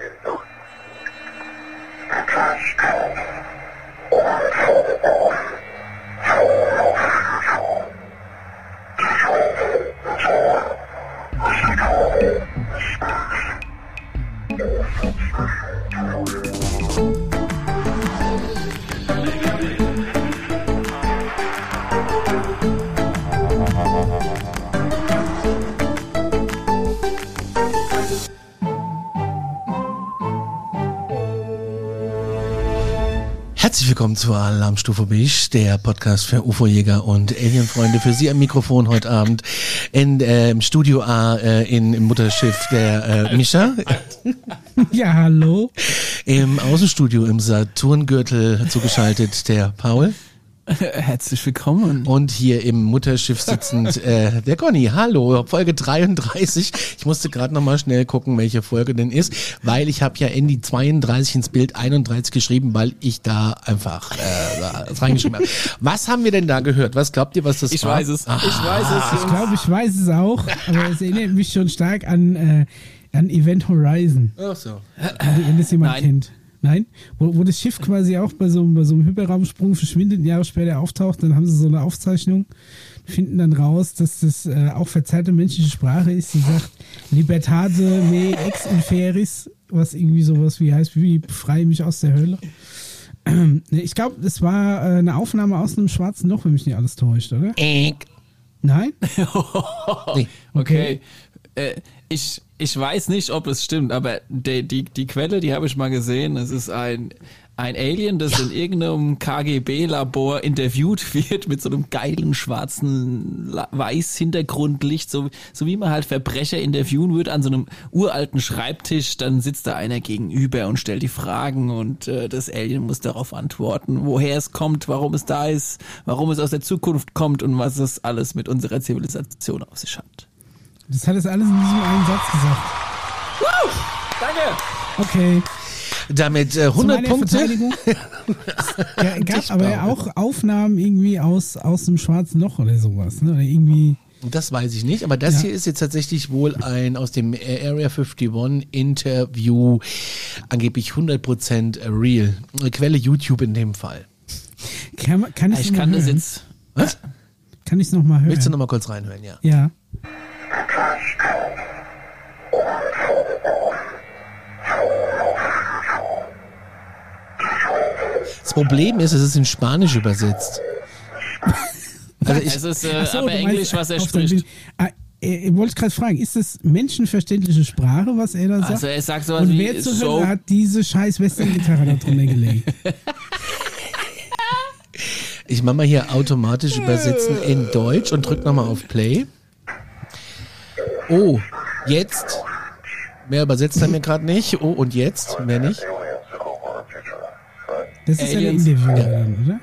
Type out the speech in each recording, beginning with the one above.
Herzlich zur Alarmstufe Bisch, der Podcast für UFO-Jäger und Alienfreunde. Für Sie am Mikrofon heute Abend in, äh, im Studio A äh, in, im Mutterschiff der äh, Mischa. Ja, hallo. Im Außenstudio im Saturngürtel zugeschaltet der Paul. Herzlich willkommen. Und hier im Mutterschiff sitzend äh, der Conny. Hallo, Folge 33. Ich musste gerade nochmal schnell gucken, welche Folge denn ist, weil ich habe ja Andy 32 ins Bild 31 geschrieben, weil ich da einfach äh, was reingeschrieben habe. Was haben wir denn da gehört? Was glaubt ihr, was das Ich war? weiß es. Ich weiß es. Ich glaube, ich weiß es auch, aber es erinnert mich schon stark an, äh, an Event Horizon, Ach so. wenn das jemand Nein. kennt. Nein? Wo, wo das Schiff quasi auch bei so, einem- bei so einem Hyperraumsprung verschwindet, ein Jahr später auftaucht, dann haben sie so eine Aufzeichnung, finden dann raus, dass das äh, auch verzerrte menschliche Sprache ist, die sagt Libertate me ex inferis, was irgendwie sowas wie heißt, wie befreie mich aus der Hölle. Ähm, Ich glaube, das war äh, eine Aufnahme aus einem schwarzen Loch, wenn mich nicht alles täuscht, oder? Nein? Nee. Okay. Äh, ich, ich weiß nicht, ob es stimmt, aber die, die, die Quelle, die habe ich mal gesehen. Es ist ein, ein Alien, das in irgendeinem KGB-Labor interviewt wird mit so einem geilen schwarzen Weiß-Hintergrundlicht, so, so wie man halt Verbrecher interviewen würde an so einem uralten Schreibtisch. Dann sitzt da einer gegenüber und stellt die Fragen und äh, das Alien muss darauf antworten, woher es kommt, warum es da ist, warum es aus der Zukunft kommt und was es alles mit unserer Zivilisation auf sich hat. Das hat es alles in diesem einen Satz gesagt. Danke! Okay. Damit äh, Zu 100 meiner Punkte. Ja, gab aber ja auch Aufnahmen irgendwie aus, aus dem schwarzen Loch oder sowas. Ne? Oder irgendwie. Das weiß ich nicht, aber das Ja. hier ist jetzt tatsächlich wohl ein aus dem Area 51 Interview, angeblich 100% real. Quelle YouTube in dem Fall. Kann, kann ich Ich kann mal das hören? jetzt. Was? Kann ich es nochmal hören? Willst du noch mal kurz reinhören, ja? ja. Das Problem ist, es ist in Spanisch übersetzt. Also ich, Es ist äh, so, aber Englisch, meinst, was er spricht. Ah, äh, ich wollte gerade fragen, ist das menschenverständliche Sprache, was er da sagt? Also er sagt sowas Und wie wer zur so. Hölle hat diese scheiß Western-Gitarre da drunter gelegt? ich mache mal hier automatisch übersetzen in Deutsch und drück noch mal auf Play. Oh, jetzt. Mehr übersetzt er mir gerade nicht. Oh, und jetzt? Mehr nicht. Das ist ja ein Aliens. Interview, Ja. oder?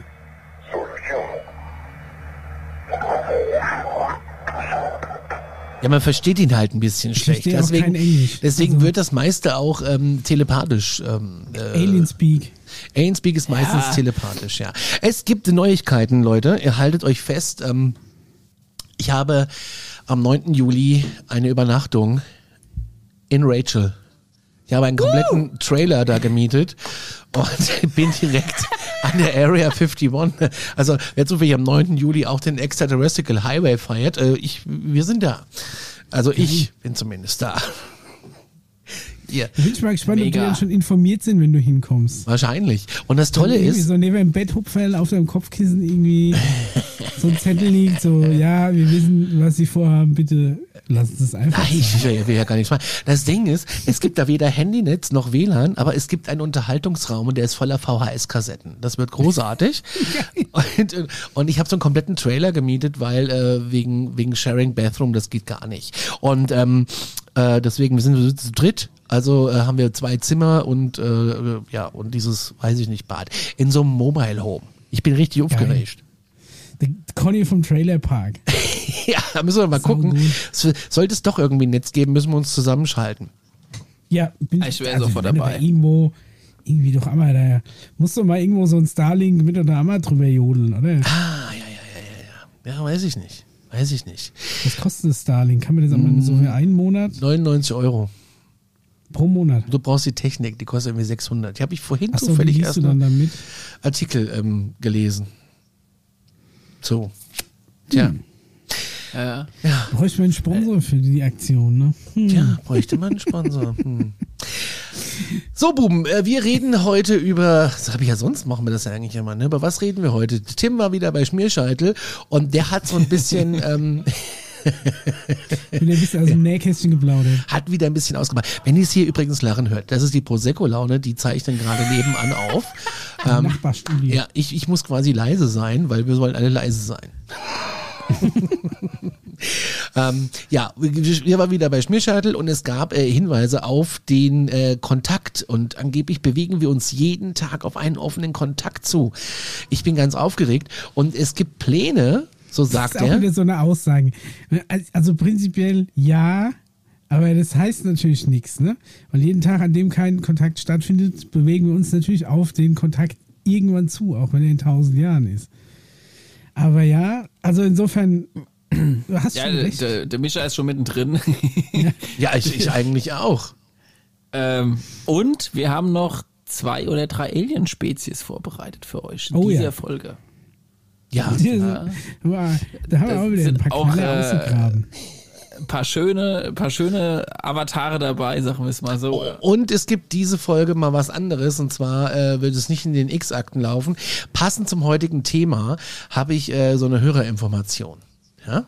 Ja, man versteht ihn halt ein bisschen schlecht. Deswegen, deswegen Also- wird das meiste auch ähm, telepathisch. Ähm, äh, Alien Speak. Alien Speak ist meistens Ja. telepathisch, ja. Es gibt Neuigkeiten, Leute. Ihr haltet euch fest. Ähm, ich habe am 9. Juli eine Übernachtung in Rachel. Ich habe einen kompletten Trailer da gemietet und bin direkt an der Area 51. Also wer zufällig am 9. Juli auch den Extraterrestrial Highway feiert, äh, ich, wir sind da. Also ich bin zumindest da. Ihr, Da bin ich mal gespannt, ob die Mega. dann schon informiert sind, wenn du hinkommst. wahrscheinlich. Und das Tolle ist, so neben dem Betthupferl auf deinem Kopfkissen irgendwie so ein Zettel liegt, so, ja, wir wissen, was sie vorhaben, bitte lassen Sie es einfach Nein, ich will, will ja gar nichts machen. Das Ding ist, es gibt da weder Handynetz noch WLAN, aber es gibt einen Unterhaltungsraum und der ist voller VHS-Kassetten. Das wird großartig. und, und- und ich habe so einen kompletten Trailer gemietet, weil äh, wegen, wegen Sharing Bathroom, das geht gar nicht. Und ähm, äh, deswegen, wir sind so zu dritt. Also äh, haben wir zwei Zimmer und äh, ja, und dieses, weiß ich nicht, Bad. In so einem Mobile Home. Ich bin richtig aufgeregt. Der Conny vom Trailer Park. Ja, da müssen wir mal Sau gucken. gut. Sollte es doch irgendwie ein Netz geben, müssen wir uns zusammenschalten. Ja, bin Ich wär also sofort dabei. da Irgendwo, irgendwie doch einmal da, musst du mal irgendwo so ein Starlink mit oder einmal drüber jodeln, oder? Ah, ja, ja, ja, ja, ja. Ja, weiß ich nicht. Weiß ich nicht. Was kostet das Starlink? Kann man das einmal so für einen Monat? 99 Euro. Pro Monat. Du brauchst die Technik, die kostet irgendwie 600. Die habe ich vorhin Achso, wie zufällig erst du dann einen damit? Artikel ähm, gelesen. So. Tja. Ja. Ja. Bräuchte man einen Sponsor für die Aktion, ne? Hm. Tja, bräuchte man einen Sponsor. Hm. So, Buben, äh, wir reden heute über, das habe ich ja sonst, machen wir das ja eigentlich immer, ne? Über was reden wir heute? Tim war wieder bei Schmierscheitel und der hat so ein bisschen, ähm, Ich bin ein bisschen aus dem Nähkästchen geplaudert. hat wieder ein bisschen ausgemacht. Wenn ihr es hier übrigens lachen hört, das ist die Prosecco-Laune, die zeichnen gerade nebenan auf. Im Nachbarstudio. Ja, ich, ich muss quasi leise sein, weil wir sollen alle leise sein. ähm, ja, wir waren wieder bei Schmierscheitel und es gab äh, Hinweise auf den äh, Kontakt und angeblich bewegen wir uns jeden Tag auf einen offenen Kontakt zu. Ich bin ganz aufgeregt und es gibt Pläne, so sagt das ist auch er. wieder so eine Aussage. Also prinzipiell ja, aber das heißt natürlich nichts, ne? Weil jeden Tag, an dem kein Kontakt stattfindet, bewegen wir uns natürlich auf den Kontakt irgendwann zu, auch wenn er in tausend Jahren ist. Aber ja, also insofern, du hast Ja, schon der, recht. der, der Mischa ist schon mittendrin. Ja, ich, ich eigentlich auch. ähm, und wir haben noch zwei oder drei Alien-Spezies vorbereitet für euch in Oh dieser ja. Folge. Ja, Ja. Aber Da haben wir auch wieder ein sind paar auch, äh, paar schöne, ein paar schöne Avatare dabei, sagen wir es mal so. Und es gibt diese Folge mal was anderes und zwar äh, wird es nicht in den X-Akten laufen. Passend zum heutigen Thema habe ich äh, so eine Hörerinformation. Ja?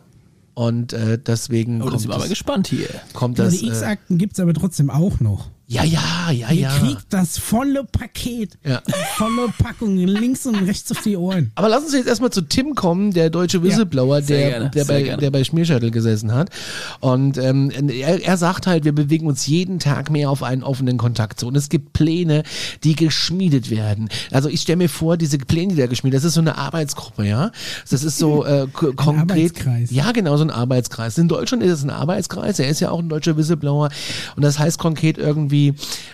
Und äh, deswegen Oh, kommt, sind wir aber das, gespannt hier. kommt Ja, das. die Äh, X-Akten gibt es aber trotzdem auch noch. Ja, ja, ja, Ihr ja. kriegt das volle Paket. Ja. Volle Packung, links und rechts auf die Ohren. Aber lass uns jetzt erstmal zu Tim kommen, der deutsche Whistleblower, Sehr der, gerne, der, bei, gerne. der bei Schmierscheitel gesessen hat. Und ähm, er, er sagt halt, wir bewegen uns jeden Tag mehr auf einen offenen Kontakt zu. Und es gibt Pläne, die geschmiedet werden. Also ich stelle mir vor, diese Pläne, die da geschmiedet das ist so eine Arbeitsgruppe, ja. Das ist so äh, ko- konkret. Arbeitskreis. Ja, genau, so ein Arbeitskreis. In Deutschland ist es ein Arbeitskreis, er ist ja auch ein deutscher Whistleblower. Und das heißt konkret irgendwie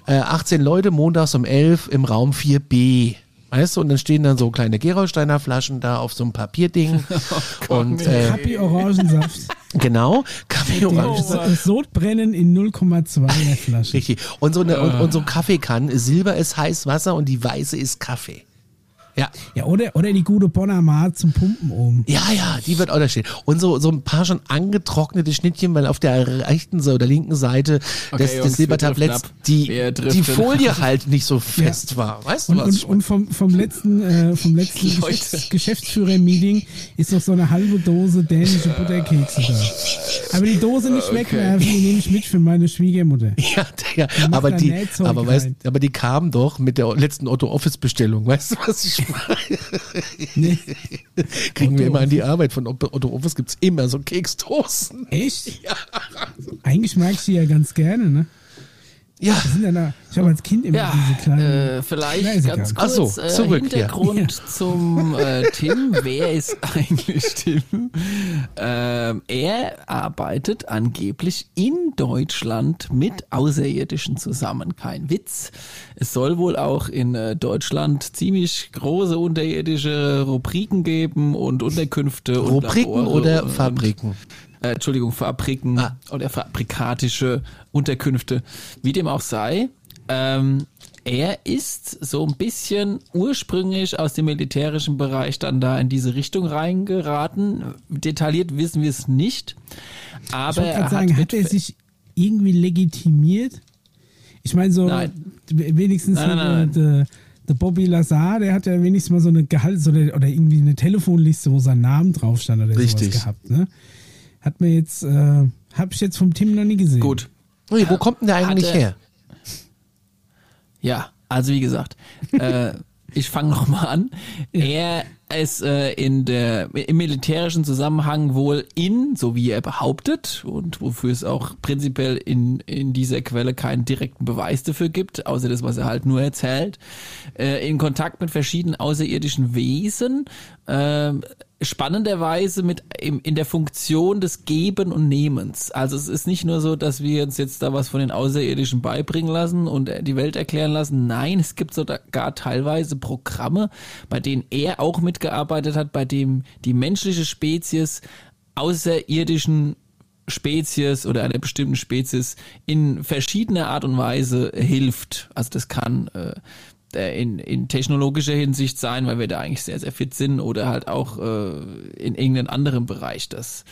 äh, 18 Leute montags um 11 im Raum 4b. Weißt du, und dann stehen dann so kleine Gerolsteiner Flaschen da auf so einem Papierding. und äh, Kapi Orangensaft. genau, Kaffee Orange. Das Sodbrennen in 0,2 der Flasche. Richtig. Und so eine und, und so ein Kaffeekanne, Silber ist heiß Wasser und die weiße ist Kaffee. Ja. Ja, oder, oder die gute Bonner Maat zum Pumpen oben. Ja, ja, die wird auch da stehen. Und so, so ein paar schon angetrocknete Schnittchen, weil auf der rechten Seite oder linken Seite Okay, des, Jungs, des Silbertabletts die, die Folie halt nicht so fest war. Weißt du Und, was? und, und vom, vom letzten, äh, vom letzten. Geschäfts Geschäftsführer-Meeting ist noch so eine halbe Dose dänische Butterkekse da. Aber die Dose nicht wegwerfen, die nehme ich mit für meine Schwiegermutter. Ja, ja macht aber die, aber, weißt, aber die kam doch mit der letzten Otto-Office-Bestellung. Weißt du, was ich? Nee. Kriegen wir immer an die Arbeit. Von Otto-Office gibt's immer so Keksdosen. Echt? Eigentlich mag ich die ja ganz gerne, ne? Ja, ja da, ich habe als Kind immer Ja, diese kleinen. äh, vielleicht ist ganz kurz so, äh, zurück, Hintergrund zum äh, Tim. Wer ist eigentlich Tim? Ähm, er arbeitet angeblich in Deutschland mit Außerirdischen zusammen. Kein Witz. Es soll wohl auch in äh, Deutschland ziemlich große unterirdische Rubriken geben und Unterkünfte und Rubriken Labore oder und, Fabriken? Äh, Entschuldigung, Fabriken Ah. oder fabrikatische Unterkünfte, wie dem auch sei. Ähm, er ist so ein bisschen ursprünglich aus dem militärischen Bereich dann da in diese Richtung reingeraten. Detailliert wissen wir es nicht. ich Aber wollte er hat, sagen, hat er sich irgendwie legitimiert? Ich meine, so Nein. wenigstens Nein, nein. Der, der, Bobby Lazar, der hat ja wenigstens mal so eine Gehalt oder, oder irgendwie eine Telefonliste, wo sein Name drauf stand oder Richtig. sowas gehabt. Ne? Hat mir jetzt, äh, habe ich jetzt vom Tim noch nie gesehen. gut. Ui, wo kommt denn der eigentlich Hatte- her? Ja, also wie gesagt, äh, ich fange nochmal an. Er ist äh, in der, im militärischen Zusammenhang wohl in, so wie er behauptet, und wofür es auch prinzipiell in, in dieser Quelle keinen direkten Beweis dafür gibt, außer das, was er halt nur erzählt, äh, in Kontakt mit verschiedenen außerirdischen Wesen, äh, spannenderweise mit in der Funktion des Geben und Nehmens. Also es ist nicht nur so, dass wir uns jetzt da was von den Außerirdischen beibringen lassen und äh, die Welt erklären lassen. Nein, es gibt sogar teilweise Programme, bei denen er auch mitgearbeitet hat, bei dem die menschliche Spezies außerirdischen Spezies oder einer bestimmten Spezies in verschiedener Art und Weise hilft. Also das kann äh, in, in technologischer Hinsicht sein, weil wir da eigentlich sehr, sehr fit sind oder halt auch äh, in irgendeinem anderen Bereich das.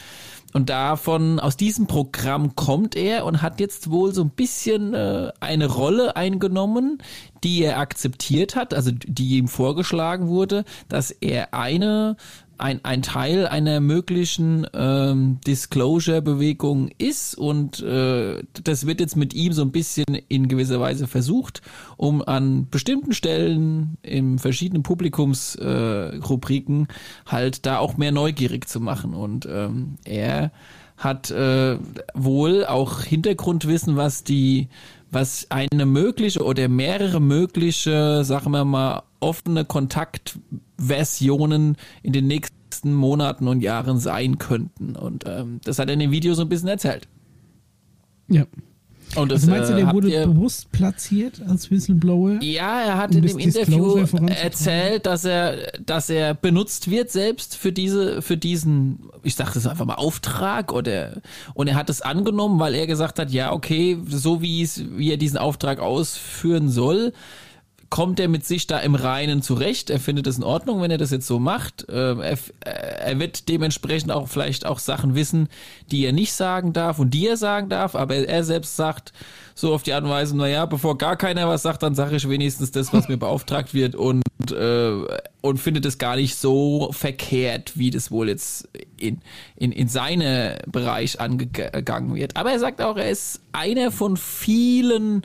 Und davon, aus diesem Programm kommt er und hat jetzt wohl so ein bisschen äh, eine Rolle eingenommen, die er akzeptiert hat, also die ihm vorgeschlagen wurde, dass er eine ein, ein Teil einer möglichen ähm, Disclosure-Bewegung ist und äh, das wird jetzt mit ihm so ein bisschen in gewisser Weise versucht, um an bestimmten Stellen in verschiedenen Publikumsrubriken äh, halt da auch mehr neugierig zu machen. Und ähm, er hat äh, wohl auch Hintergrundwissen, was die was eine mögliche oder mehrere mögliche, sagen wir mal, offene Kontaktversionen in den nächsten Monaten und Jahren sein könnten. Und ähm, das hat er in dem Video so ein bisschen erzählt. Ja. Und das, also meinst du, der äh, wurde ihr, bewusst platziert als Whistleblower? Ja, er hat um in dem Interview erzählt, dass er, dass er benutzt wird selbst für diese, für diesen, ich sage das einfach mal Auftrag oder und er hat es angenommen, weil er gesagt hat, ja okay, so wie es, wie er diesen Auftrag ausführen soll, kommt er mit sich da im Reinen zurecht. Er findet es in Ordnung, wenn er das jetzt so macht. Ähm, Er, er wird dementsprechend auch vielleicht auch Sachen wissen, die er nicht sagen darf und die er sagen darf, aber er selbst sagt so auf die Art und Weise, naja, bevor gar keiner was sagt, dann sage ich wenigstens das, was mir beauftragt wird und, äh, und findet es gar nicht so verkehrt, wie das wohl jetzt in, in, in seine Bereich angegangen wird. Aber er sagt auch, er ist einer von vielen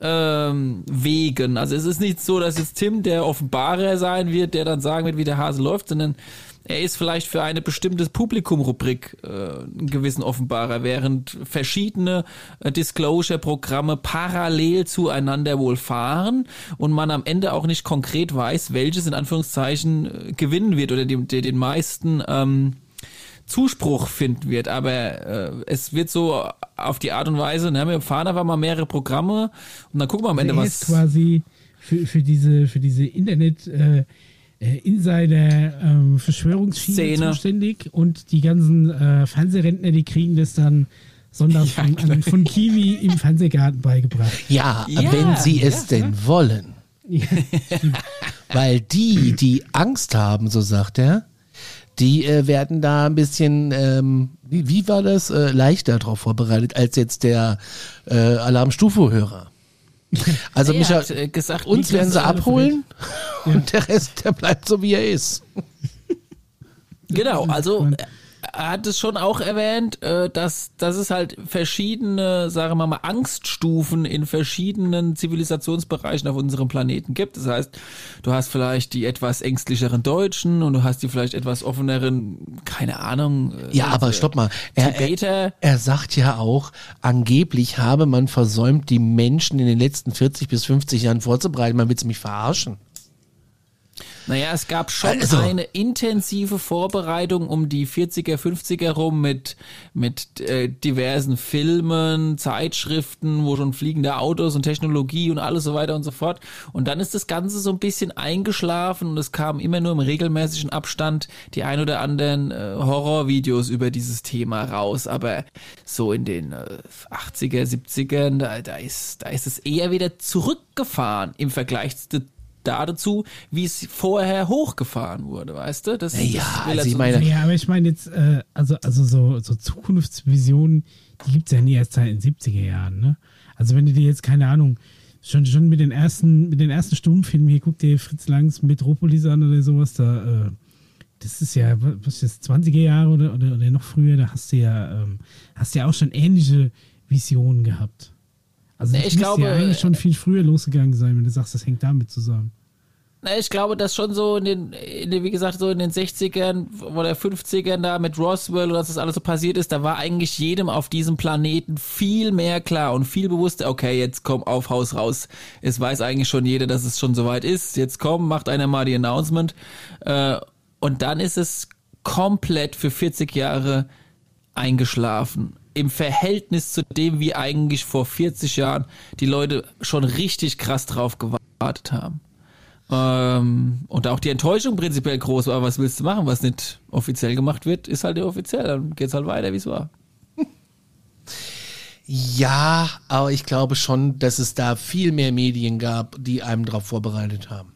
ähm, Wegen. Also es ist nicht so, dass jetzt Tim der Offenbarer sein wird, der dann sagen wird, wie der Hase läuft, sondern er ist vielleicht für eine bestimmte Publikumrubrik äh, einen gewissen Offenbarer, während verschiedene äh, Disclosure-Programme parallel zueinander wohl fahren und man am Ende auch nicht konkret weiß, welches in Anführungszeichen äh, gewinnen wird oder dem, der den meisten ähm, Zuspruch finden wird. Aber äh, es wird so auf die Art und Weise, ne, wir fahren einfach mal mehrere Programme und dann gucken wir am Ende, was. ist quasi für, für diese, für diese Internet äh, äh, Insider ähm, Verschwörungsschiene Szene. zuständig und die ganzen äh, Fernsehrentner, die kriegen das dann sonntags Ja, an, von Kiwi im Fernsehgarten beigebracht. Ja, Ja, wenn sie es ja, denn wollen. Weil die, die Angst haben, so sagt er, die äh, werden da ein bisschen, ähm, wie, wie war das, äh, leichter darauf vorbereitet als jetzt der äh, Alarmstufe-Hörer. Also Micha, hat, äh, gesagt, uns werden sie abholen und der Rest, der bleibt so, wie er ist. Genau, also hat es schon auch erwähnt, äh, dass, dass es halt verschiedene, sagen wir mal, Angststufen in verschiedenen Zivilisationsbereichen auf unserem Planeten gibt. Das heißt, du hast vielleicht die etwas ängstlicheren Deutschen und du hast die vielleicht etwas offeneren, keine Ahnung. äh, Ja, aber stopp mal. Er, er, er sagt ja auch, angeblich habe man versäumt, die Menschen in den letzten 40 bis 50 Jahren vorzubereiten. Man will mich verarschen. Naja, es gab schon Also- eine intensive Vorbereitung um die 40er, 50er rum mit, mit äh, diversen Filmen, Zeitschriften, wo schon fliegende Autos und Technologie und alles so weiter und so fort. Und dann ist das Ganze so ein bisschen eingeschlafen und es kam immer nur im regelmäßigen Abstand die ein oder anderen äh, Horrorvideos über dieses Thema raus. Aber so in den äh, 80er, 70ern, da, da, ist, da ist es eher wieder zurückgefahren im Vergleich zu dazu, wie es vorher hochgefahren wurde, weißt du? Das, Ja, das will also ich meine- Ja, aber ich meine jetzt, äh, also, also so, so Zukunftsvisionen, die gibt es ja nie erst seit den 70er Jahren, ne? Also wenn du dir jetzt, keine Ahnung, schon, schon mit den ersten, mit den ersten Stummfilmen, hier guck dir Fritz Langs Metropolis an oder sowas, da, äh, das ist ja, was ist das, 20er Jahre oder, oder, oder noch früher, da hast du ja, ähm, hast du ja auch schon ähnliche Visionen gehabt. Also das ich glaube, ja eigentlich äh, schon viel früher losgegangen sein, wenn du sagst, das hängt damit zusammen. Na, ich glaube, dass schon so in den, in den, wie gesagt, so in den 60ern oder 50ern da mit Roswell und dass das alles so passiert ist, da war eigentlich jedem auf diesem Planeten viel mehr klar und viel bewusster, okay, jetzt komm auf Haus raus. Es weiß eigentlich schon jeder, dass es schon soweit ist. Jetzt komm, macht einer mal die Announcement. Äh, und dann ist es komplett für 40 Jahre eingeschlafen. Im Verhältnis zu dem, wie eigentlich vor 40 Jahren die Leute schon richtig krass drauf gewartet haben. Ähm, und auch die Enttäuschung prinzipiell groß war, was willst du machen, was nicht offiziell gemacht wird, ist halt nicht offiziell, dann geht's halt weiter, wie es war. Ja, aber ich glaube schon, dass es da viel mehr Medien gab, die einem darauf vorbereitet haben.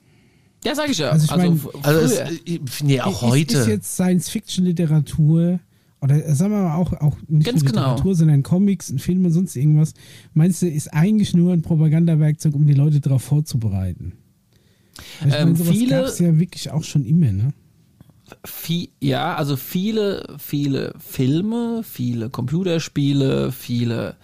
Ja, sag ich ja. Also ich Also, mein- f- Also es, äh, nee, auch ist, heute. Ist jetzt Science-Fiction-Literatur oder sagen wir mal auch, auch nicht Ganz nur genau. Literatur, sondern Comics, ein Film und sonst irgendwas. Meinst du, ist eigentlich nur ein Propagandawerkzeug, um die Leute darauf vorzubereiten? Ich Ähm, meine, sowas viele- gab es ja wirklich auch schon immer, ne? Vie- ja, also viele, viele Filme, viele Computerspiele, viele,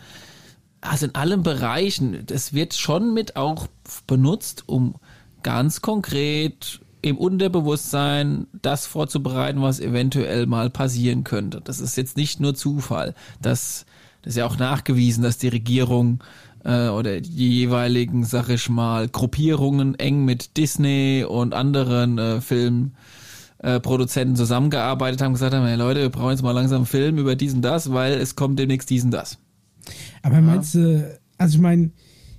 also in allen Bereichen, das wird schon mit auch benutzt, um ganz konkret im Unterbewusstsein das vorzubereiten, was eventuell mal passieren könnte. Das ist jetzt nicht nur Zufall. Das, das ist ja auch nachgewiesen, dass die Regierung äh, oder die jeweiligen, sag ich mal, Gruppierungen eng mit Disney und anderen äh, Filmen äh, Produzenten zusammengearbeitet haben, gesagt haben, hey Leute, wir brauchen jetzt mal langsam einen Film über diesen das, weil es kommt demnächst diesen das. Aber meinst du, also ich meine,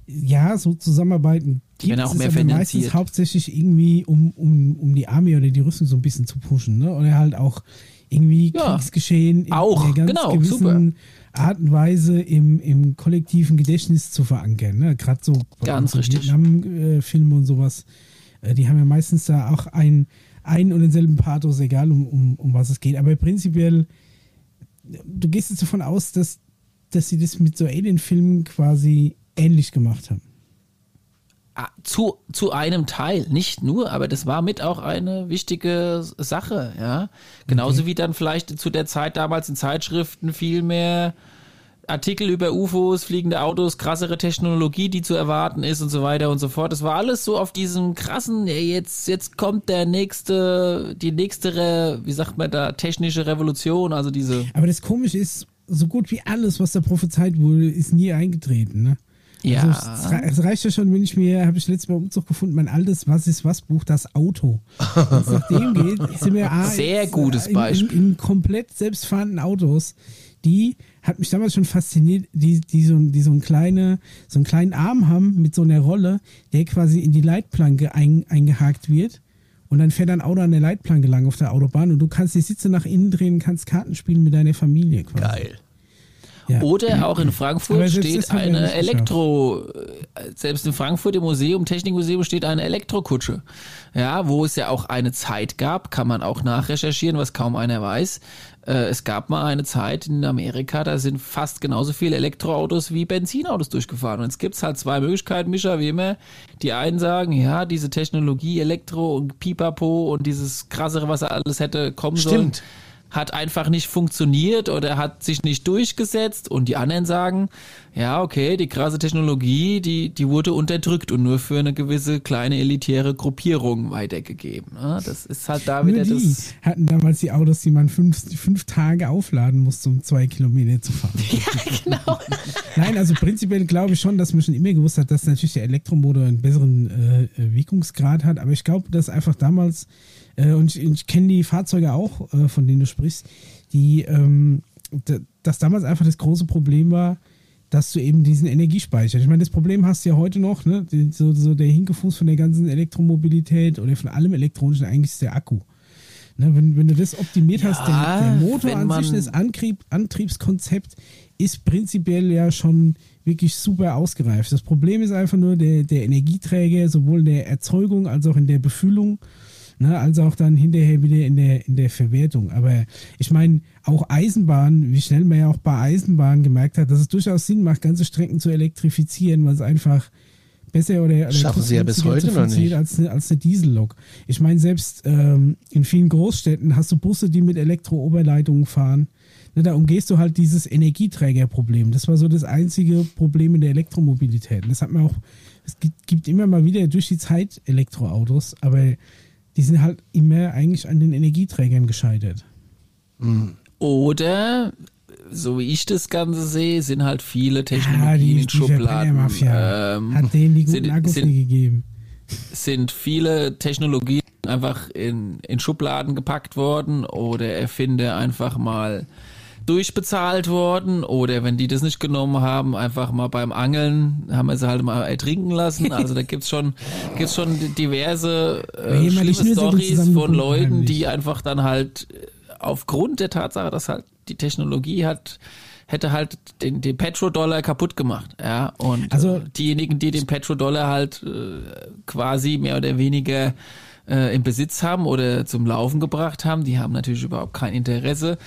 ja, so Zusammenarbeiten gibt auch es mehr aber meistens hauptsächlich irgendwie, um, um, um die Armee oder die Rüstung so ein bisschen zu pushen, ne? Oder halt auch irgendwie Ja, Kriegsgeschehen in auch, einer ganz genau, gewissen super. Art und Weise im, im kollektiven Gedächtnis zu verankern, ne? Gerade so Ganz richtig. Vietnam-Filme und sowas, äh, die haben ja meistens da auch ein, ein und denselben Pathos, egal um, um, um was es geht. Aber prinzipiell du gehst jetzt davon aus, dass, dass sie das mit so Alien-Filmen quasi ähnlich gemacht haben. Ah, Zu, zu einem Teil, nicht nur, aber das war mit auch eine wichtige Sache, ja. Genauso wie dann vielleicht zu der Zeit damals in Zeitschriften viel mehr Artikel über UFOs, fliegende Autos, krassere Technologie, die zu erwarten ist und so weiter und so fort. Das war alles so auf diesem krassen, jetzt, jetzt kommt der nächste, die nächste, wie sagt man da, technische Revolution, also diese, Aber das Komische ist, so gut wie alles, was da prophezeit wurde, ist nie eingetreten. Ne? Ja. Also es, es reicht ja schon, wenn ich mir, habe ich letztes Mal Umzug gefunden, mein altes Was ist was Buch, das Auto. Wenn nach dem geht, sind wir A, Sehr jetzt, gutes äh, in, in, Beispiel. in komplett selbstfahrenden Autos. Die hat mich damals schon fasziniert, die, die, so, die so, ein kleine, so einen kleinen Arm haben mit so einer Rolle, der quasi in die Leitplanke ein, eingehakt wird. Und dann fährt ein Auto an der Leitplanke lang auf der Autobahn und du kannst die Sitze nach innen drehen, kannst Karten spielen mit deiner Familie quasi. Geil. Ja. Oder auch in Frankfurt steht eine. Elektro, äh, selbst in Frankfurt im Museum, Technikmuseum steht eine Elektrokutsche. Ja, wo es ja auch eine Zeit gab, kann man auch nachrecherchieren, was kaum einer weiß. Äh, Es gab mal eine Zeit in Amerika, da sind fast genauso viele Elektroautos wie Benzinautos durchgefahren. Und jetzt gibt's halt zwei Möglichkeiten, Mischa, wie immer. Die einen sagen, ja, diese Technologie, Elektro und Pipapo und dieses krassere, was alles hätte kommen sollen Stimmt. Hat einfach nicht funktioniert oder hat sich nicht durchgesetzt und die anderen sagen, ja, okay, die krasse Technologie, die, die wurde unterdrückt und nur für eine gewisse kleine elitäre Gruppierung weitergegeben. ne? Das ist halt da Nur wieder die das. hatten damals die Autos, die man fünf, fünf Tage aufladen musste, um zwei Kilometer zu fahren. Ja, genau. Nein, also prinzipiell glaube ich schon, dass man schon immer gewusst hat, dass natürlich der Elektromotor einen besseren äh, Wirkungsgrad hat. Aber ich glaube, dass einfach damals, äh, und ich, ich kenne die Fahrzeuge auch, äh, von denen du sprichst, die, ähm, dass damals einfach das große Problem war, dass du eben diesen Energiespeicher. Ich meine, das Problem hast du ja heute noch, ne? So, so der Hinkefuß von der ganzen Elektromobilität oder von allem Elektronischen eigentlich ist der Akku. Ne, wenn, wenn du das optimiert hast, der, der Motor an sich, das Antrieb, Antriebskonzept ist prinzipiell ja schon wirklich super ausgereift. Das Problem ist einfach nur der, der Energieträger, sowohl in der Erzeugung als auch in der Befüllung, ne, als auch dann hinterher wieder in der, in der Verwertung. Aber ich meine, auch Eisenbahn, wie schnell man ja auch bei Eisenbahn gemerkt hat, dass es durchaus Sinn macht, ganze Strecken zu elektrifizieren, weil es einfach besser oder, oder Schaffen sie ja bis heute noch nicht. Als eine, als eine Diesellok. Ich meine, selbst ähm, in vielen Großstädten hast du Busse, die mit Elektro-Oberleitungen fahren. Ne, da umgehst du halt dieses Energieträgerproblem. Das war so das einzige Problem in der Elektromobilität. Und Das hat man auch, es gibt, gibt immer mal wieder durch die Zeit Elektroautos, aber die sind halt immer eigentlich an den Energieträgern gescheitert. Oder, so wie ich das Ganze sehe, sind halt viele Ja, Technologien die, in Schubladen. Verbrennermafia Ähm, hat denen die guten sind- Akkus sind- nie gegeben. sind viele Technologien einfach in, in Schubladen gepackt worden oder Erfinder einfach mal durchbezahlt worden oder wenn die das nicht genommen haben, einfach mal beim Angeln haben wir sie halt mal ertrinken lassen. Also da gibt's schon, gibt's schon diverse äh, schlimme Stories von Leuten, die einfach dann halt äh, aufgrund der Tatsache, dass halt die Technologie hat hätte halt den, den Petrodollar kaputt gemacht. Ja, und Also- äh, diejenigen, die den Petrodollar halt äh, quasi mehr oder weniger äh, im Besitz haben oder zum Laufen gebracht haben, die haben natürlich überhaupt kein Interesse.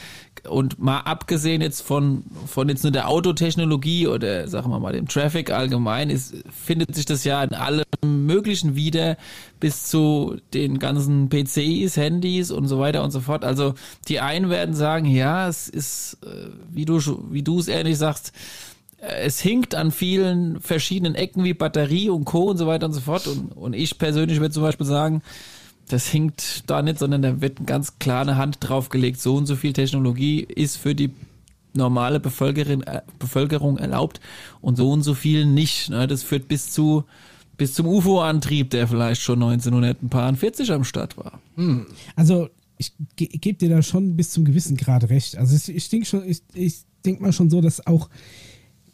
Und mal abgesehen jetzt von, von jetzt nur der Autotechnologie oder sagen wir mal dem Traffic allgemein, ist, findet sich das ja in allem Möglichen wieder bis zu den ganzen PCs, Handys und so weiter und so fort. Also die einen werden sagen, ja, es ist, äh, wie du wie du es ehrlich sagst, äh, es hinkt an vielen verschiedenen Ecken wie Batterie und Co. und so weiter und so fort. Und, und ich persönlich würde zum Beispiel sagen, das hinkt da nicht, sondern da wird ganz klar eine Hand draufgelegt. So und so viel Technologie ist für die normale Bevölkerung, äh, Bevölkerung erlaubt und so und so viel nicht. Ne? Das führt bis zu bis zum UFO-Antrieb, der vielleicht schon 1940 am Start war. Also ich ge gebe dir da schon bis zum gewissen Grad recht. Also ich, ich denke schon, ich, ich denke mal schon so, dass auch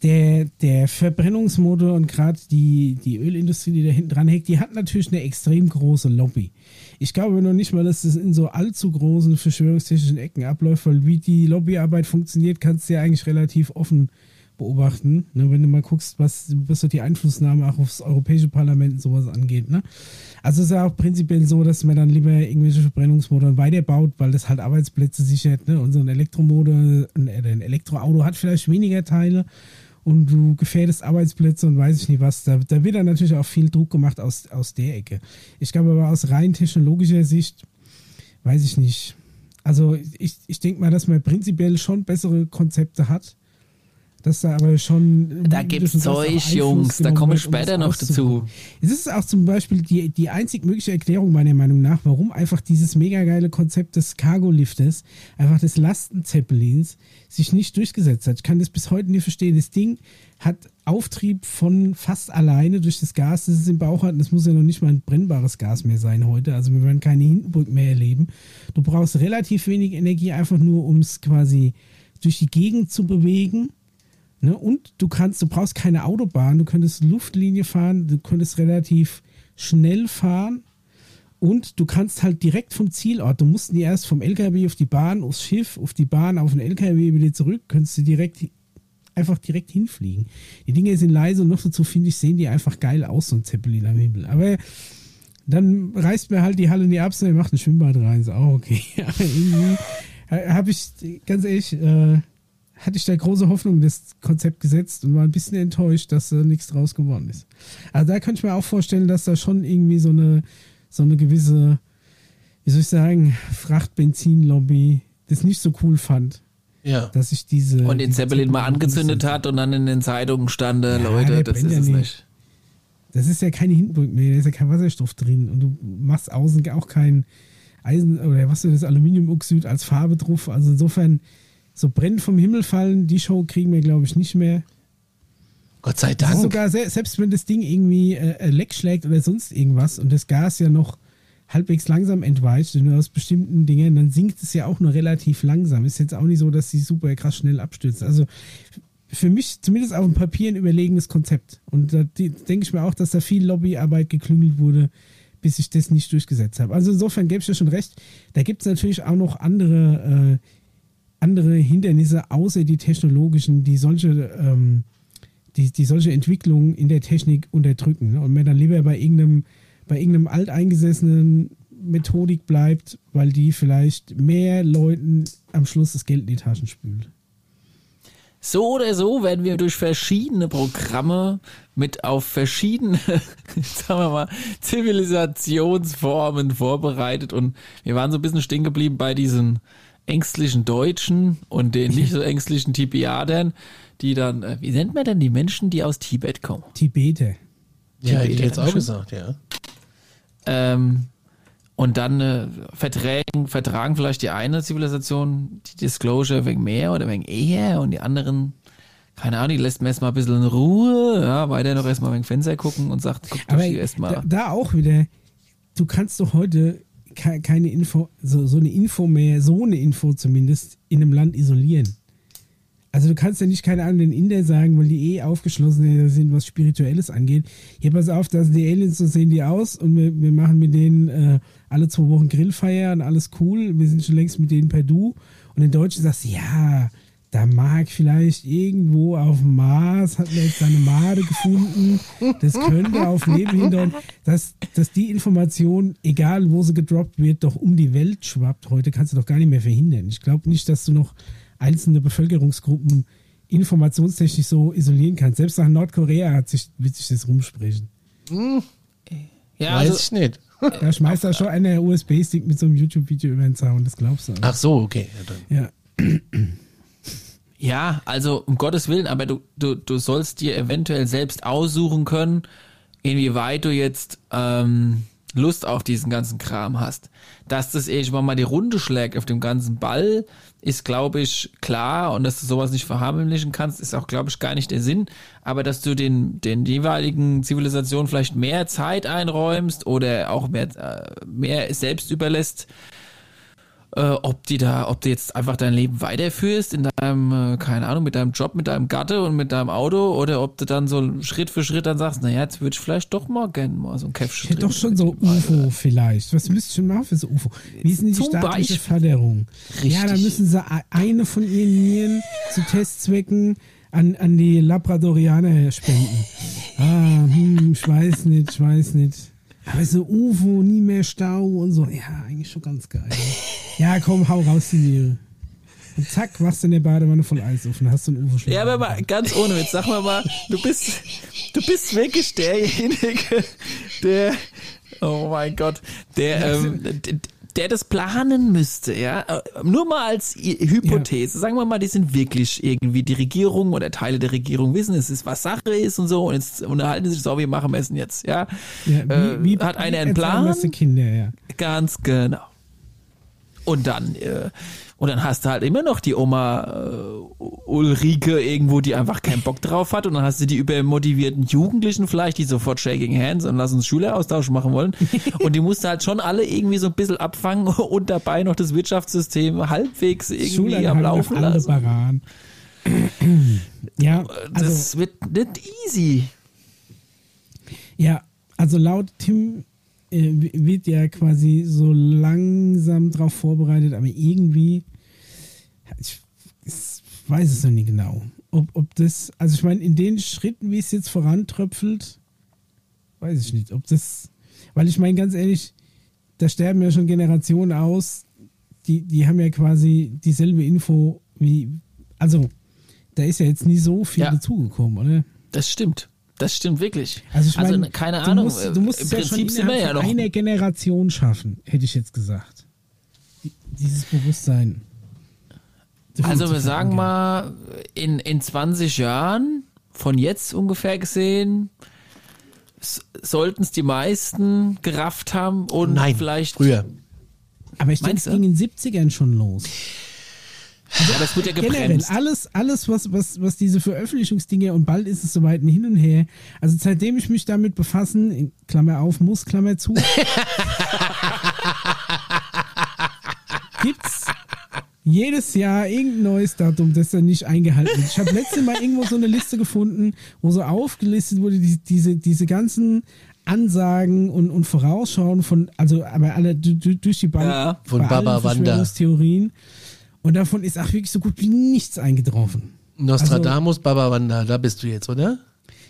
der, der Verbrennungsmotor und gerade die, die Ölindustrie, die da hinten dran hängt, die hat natürlich eine extrem große Lobby. Ich glaube noch nicht mal, dass das in so allzu großen verschwörungstechnischen Ecken abläuft, weil wie die Lobbyarbeit funktioniert, kannst du ja eigentlich relativ offen beobachten. Ne, wenn du mal guckst, was, was so die Einflussnahme auch aufs Europäische Parlament und sowas angeht. Ne? Also es ist ja auch prinzipiell so, dass man dann lieber irgendwelche Verbrennungsmotoren weiterbaut, weil das halt Arbeitsplätze sichert. Ne? Und so ein Elektromotor, äh, ein Elektroauto hat vielleicht weniger Teile und du gefährdest Arbeitsplätze und weiß ich nicht was. Da, da wird dann natürlich auch viel Druck gemacht aus, aus der Ecke. Ich glaube aber aus rein technologischer Sicht, weiß ich nicht. Also ich, ich denke mal, dass man prinzipiell schon bessere Konzepte hat. Dass da aber schon. Da gibt's Zeug, Jungs, da komme ich um später das noch dazu. Es ist auch zum Beispiel die, die einzig mögliche Erklärung meiner Meinung nach, warum einfach dieses mega geile Konzept des Cargo-Liftes, einfach des Lastenzeppelins, sich nicht durchgesetzt hat. Ich kann das bis heute nicht verstehen. Das Ding hat Auftrieb von fast alleine durch das Gas, das es im Bauch hat. Das muss ja noch nicht mal ein brennbares Gas mehr sein heute. Also wir werden keine Hindenburg mehr erleben. Du brauchst relativ wenig Energie, einfach nur, um es quasi durch die Gegend zu bewegen. Ne? Und du kannst, du brauchst keine Autobahn, du könntest Luftlinie fahren, du könntest relativ schnell fahren und du kannst halt direkt vom Zielort, du musst nie erst vom LKW auf die Bahn, aufs Schiff, auf die Bahn, auf den LKW wieder zurück, könntest du direkt einfach direkt hinfliegen. Die Dinge sind leise und noch dazu finde ich, sehen die einfach geil aus, so ein Zeppelin am Himmel. Aber dann reißt mir halt die Halle nie ab, sondern macht ein Schwimmbad rein. Ist auch okay. Aber irgendwie habe ich, ganz ehrlich, äh, hatte ich da große Hoffnung in das Konzept gesetzt und war ein bisschen enttäuscht, dass da nichts draus geworden ist. Also da könnte ich mir auch vorstellen, dass da schon irgendwie so eine, so eine gewisse, wie soll ich sagen, Frachtbenzinlobby das nicht so cool fand, Ja. dass ich diese. Und den diese Zeppelin mal angezündet hat und dann in den Zeitungen stand, äh, Ja, Leute, das ist ja es nicht. nicht. Das ist ja keine Hindenburg mehr, da ist ja kein Wasserstoff drin und du machst außen auch kein Eisen oder was du das Aluminiumoxid als Farbe drauf. Also insofern, so brennend vom Himmel fallen, die Show kriegen wir, glaube ich, nicht mehr. Gott sei Dank. sogar, se- selbst wenn das Ding irgendwie äh, äh, Leck schlägt oder sonst irgendwas und das Gas ja noch halbwegs langsam entweicht, nur aus bestimmten Dingen, dann sinkt es ja auch nur relativ langsam. Ist jetzt auch nicht so, dass sie super krass schnell abstürzt. Also für mich zumindest auf dem Papier ein überlegenes Konzept. Und da denke ich mir auch, dass da viel Lobbyarbeit geklüngelt wurde, bis ich das nicht durchgesetzt habe. Also insofern gebe ich dir schon recht. Da gibt es natürlich auch noch andere, äh, andere Hindernisse, außer die technologischen, die solche, ähm, die, die solche Entwicklungen in der Technik unterdrücken. Ne? Und man dann lieber bei irgendeinem, bei irgendeinem alteingesessenen Methodik bleibt, weil die vielleicht mehr Leuten am Schluss das Geld in die Taschen spült. So oder so werden wir durch verschiedene Programme mit auf verschiedene, sagen wir mal, Zivilisationsformen vorbereitet und wir waren so ein bisschen stehen geblieben bei diesen ängstlichen Deutschen und den nicht so ängstlichen Tipiadern, die dann, äh, wie nennt man denn die Menschen, die aus Tibet kommen? Tibeter. Ja, hätte ich jetzt auch gesagt, ja. Ähm, und dann äh, verträgen, vertragen vielleicht die eine Zivilisation die Disclosure wegen mehr oder wegen eher und die anderen, keine Ahnung, die lässt mir erstmal ein bisschen in Ruhe, ja, weiter noch erstmal wegen Fenster gucken und sagt, guck doch hier erstmal. da, da auch wieder, du kannst doch heute keine Info, so, so eine Info mehr, so eine Info zumindest, in einem Land isolieren. Also du kannst ja nicht, keine den Inder sagen, weil die eh aufgeschlossen sind, was Spirituelles angeht. Hier, pass auf, da sind die Aliens, so sehen die aus und wir, wir machen mit denen äh, alle zwei Wochen Grillfeier und alles cool. Wir sind schon längst mit denen per Du. Und in Deutschen sagst du, ja, da mag vielleicht irgendwo auf dem Mars, hat man jetzt seine Made gefunden, das könnte auf Leben hindeuten, dass, dass die Information, egal wo sie gedroppt wird, doch um die Welt schwappt. Heute kannst du doch gar nicht mehr verhindern. Ich glaube nicht, dass du noch einzelne Bevölkerungsgruppen informationstechnisch so isolieren kannst. Selbst nach Nordkorea hat sich, wird sich das rumsprechen. Ja, Weiß also, ich nicht. Da schmeißt da schon einer USB-Stick mit so einem YouTube-Video über den Zaun, das glaubst du. Ach so, okay. Ja, dann. Ja. Also um Gottes Willen, aber du, du, du sollst dir eventuell selbst aussuchen können, inwieweit du jetzt ähm, Lust auf diesen ganzen Kram hast. Dass das irgendwann mal die Runde schlägt auf dem ganzen Ball, ist, glaube ich, klar. Und dass du sowas nicht verharmlichen kannst, ist auch, glaube ich, gar nicht der Sinn. Aber dass du den, den jeweiligen Zivilisationen vielleicht mehr Zeit einräumst oder auch mehr, äh, mehr selbst überlässt, äh, ob die da, ob du jetzt einfach dein Leben weiterführst in deinem, äh, keine Ahnung, mit deinem Job, mit deinem Gatte und mit deinem Auto oder ob du dann so Schritt für Schritt dann sagst, naja, jetzt würde ich vielleicht doch mal gerne mal so ein Käffchen Ich hätte doch schon so UFO vielleicht. Was müsst ihr schon machen für so UFO? Wie ist denn die Zum staatliche Beispiel. Förderung? Ja, da Richtig. müssen sie e- eine von ihren Nieren zu Testzwecken an, an die Labradorianer spenden. Ah, hm, ich weiß nicht, ich weiß nicht. Aber so UFO, nie mehr Stau und so. Ja, eigentlich schon ganz geil. Ja, komm, hau raus die Niere. Und zack, machst du in der Badewanne voll Eis auf und hast so ein UFO Ja, aber mal ganz ohne Witz, sag mal mal, du bist, du bist wirklich derjenige, der, oh mein Gott, der, ähm, der das planen müsste, ja. Äh, Nur mal als Hypothese. Sagen wir mal, die sind wirklich irgendwie die Regierung oder Teile der Regierung wissen, es ist was Sache ist und so und jetzt unterhalten sie sich so, wir machen Essen jetzt, ja. Ja, Äh, hat einer einen Plan? Kinder, ja. Ganz genau. Und dann, äh, und dann hast du halt immer noch die Oma äh, Ulrike irgendwo, die einfach keinen Bock drauf hat. Und dann hast du die übermotivierten Jugendlichen vielleicht, die sofort Shaking Hands und lass uns Schüleraustausch machen wollen. Und die musst du halt schon alle irgendwie so ein bisschen abfangen und dabei noch das Wirtschaftssystem halbwegs irgendwie am Laufen lassen. Ja, also, Das wird nicht easy. ja, also laut Tim äh, wird ja quasi so langsam drauf vorbereitet, aber irgendwie, ich, ich weiß es noch nie genau. Ob, ob das, also ich meine, in den Schritten, wie es jetzt vorantröpfelt, weiß ich nicht, ob das, weil ich meine, ganz ehrlich, da sterben ja schon Generationen aus, die, die haben ja quasi dieselbe Info wie, also da ist ja jetzt nie so viel Ja. dazugekommen, oder? Das stimmt. Das stimmt wirklich. Also ich meine, keine du Ahnung. musst, du musst Im es ja schon sind wir ja noch. einer Generation schaffen, hätte ich jetzt gesagt. Die, dieses Bewusstsein. Also wir sagen mal, in, in 20 Jahren, von jetzt ungefähr gesehen, sollten es die meisten gerafft haben und Nein, vielleicht. früher. Aber ich denke, es ging in den 70ern schon los. Ja, aber es wird ja Generell, gebremst. alles, alles was, was, was diese Veröffentlichungsdinge und bald ist es soweit ein Hin und Her. Also seitdem ich mich damit befassen, in Klammer auf, muss, Klammer zu, gibt's jedes Jahr irgendein neues Datum, das dann nicht eingehalten wird. Ich habe letztes Mal irgendwo so eine Liste gefunden, wo so aufgelistet wurde, die, diese, diese ganzen Ansagen und, und Vorausschauen von, also aber alle du- du- durch die Bank Ja. Von bei Baba Wanda. Verschwörungstheorien. Und davon ist auch wirklich so gut wie nichts eingetroffen. Nostradamus, Baba Wanda, da bist du jetzt, oder?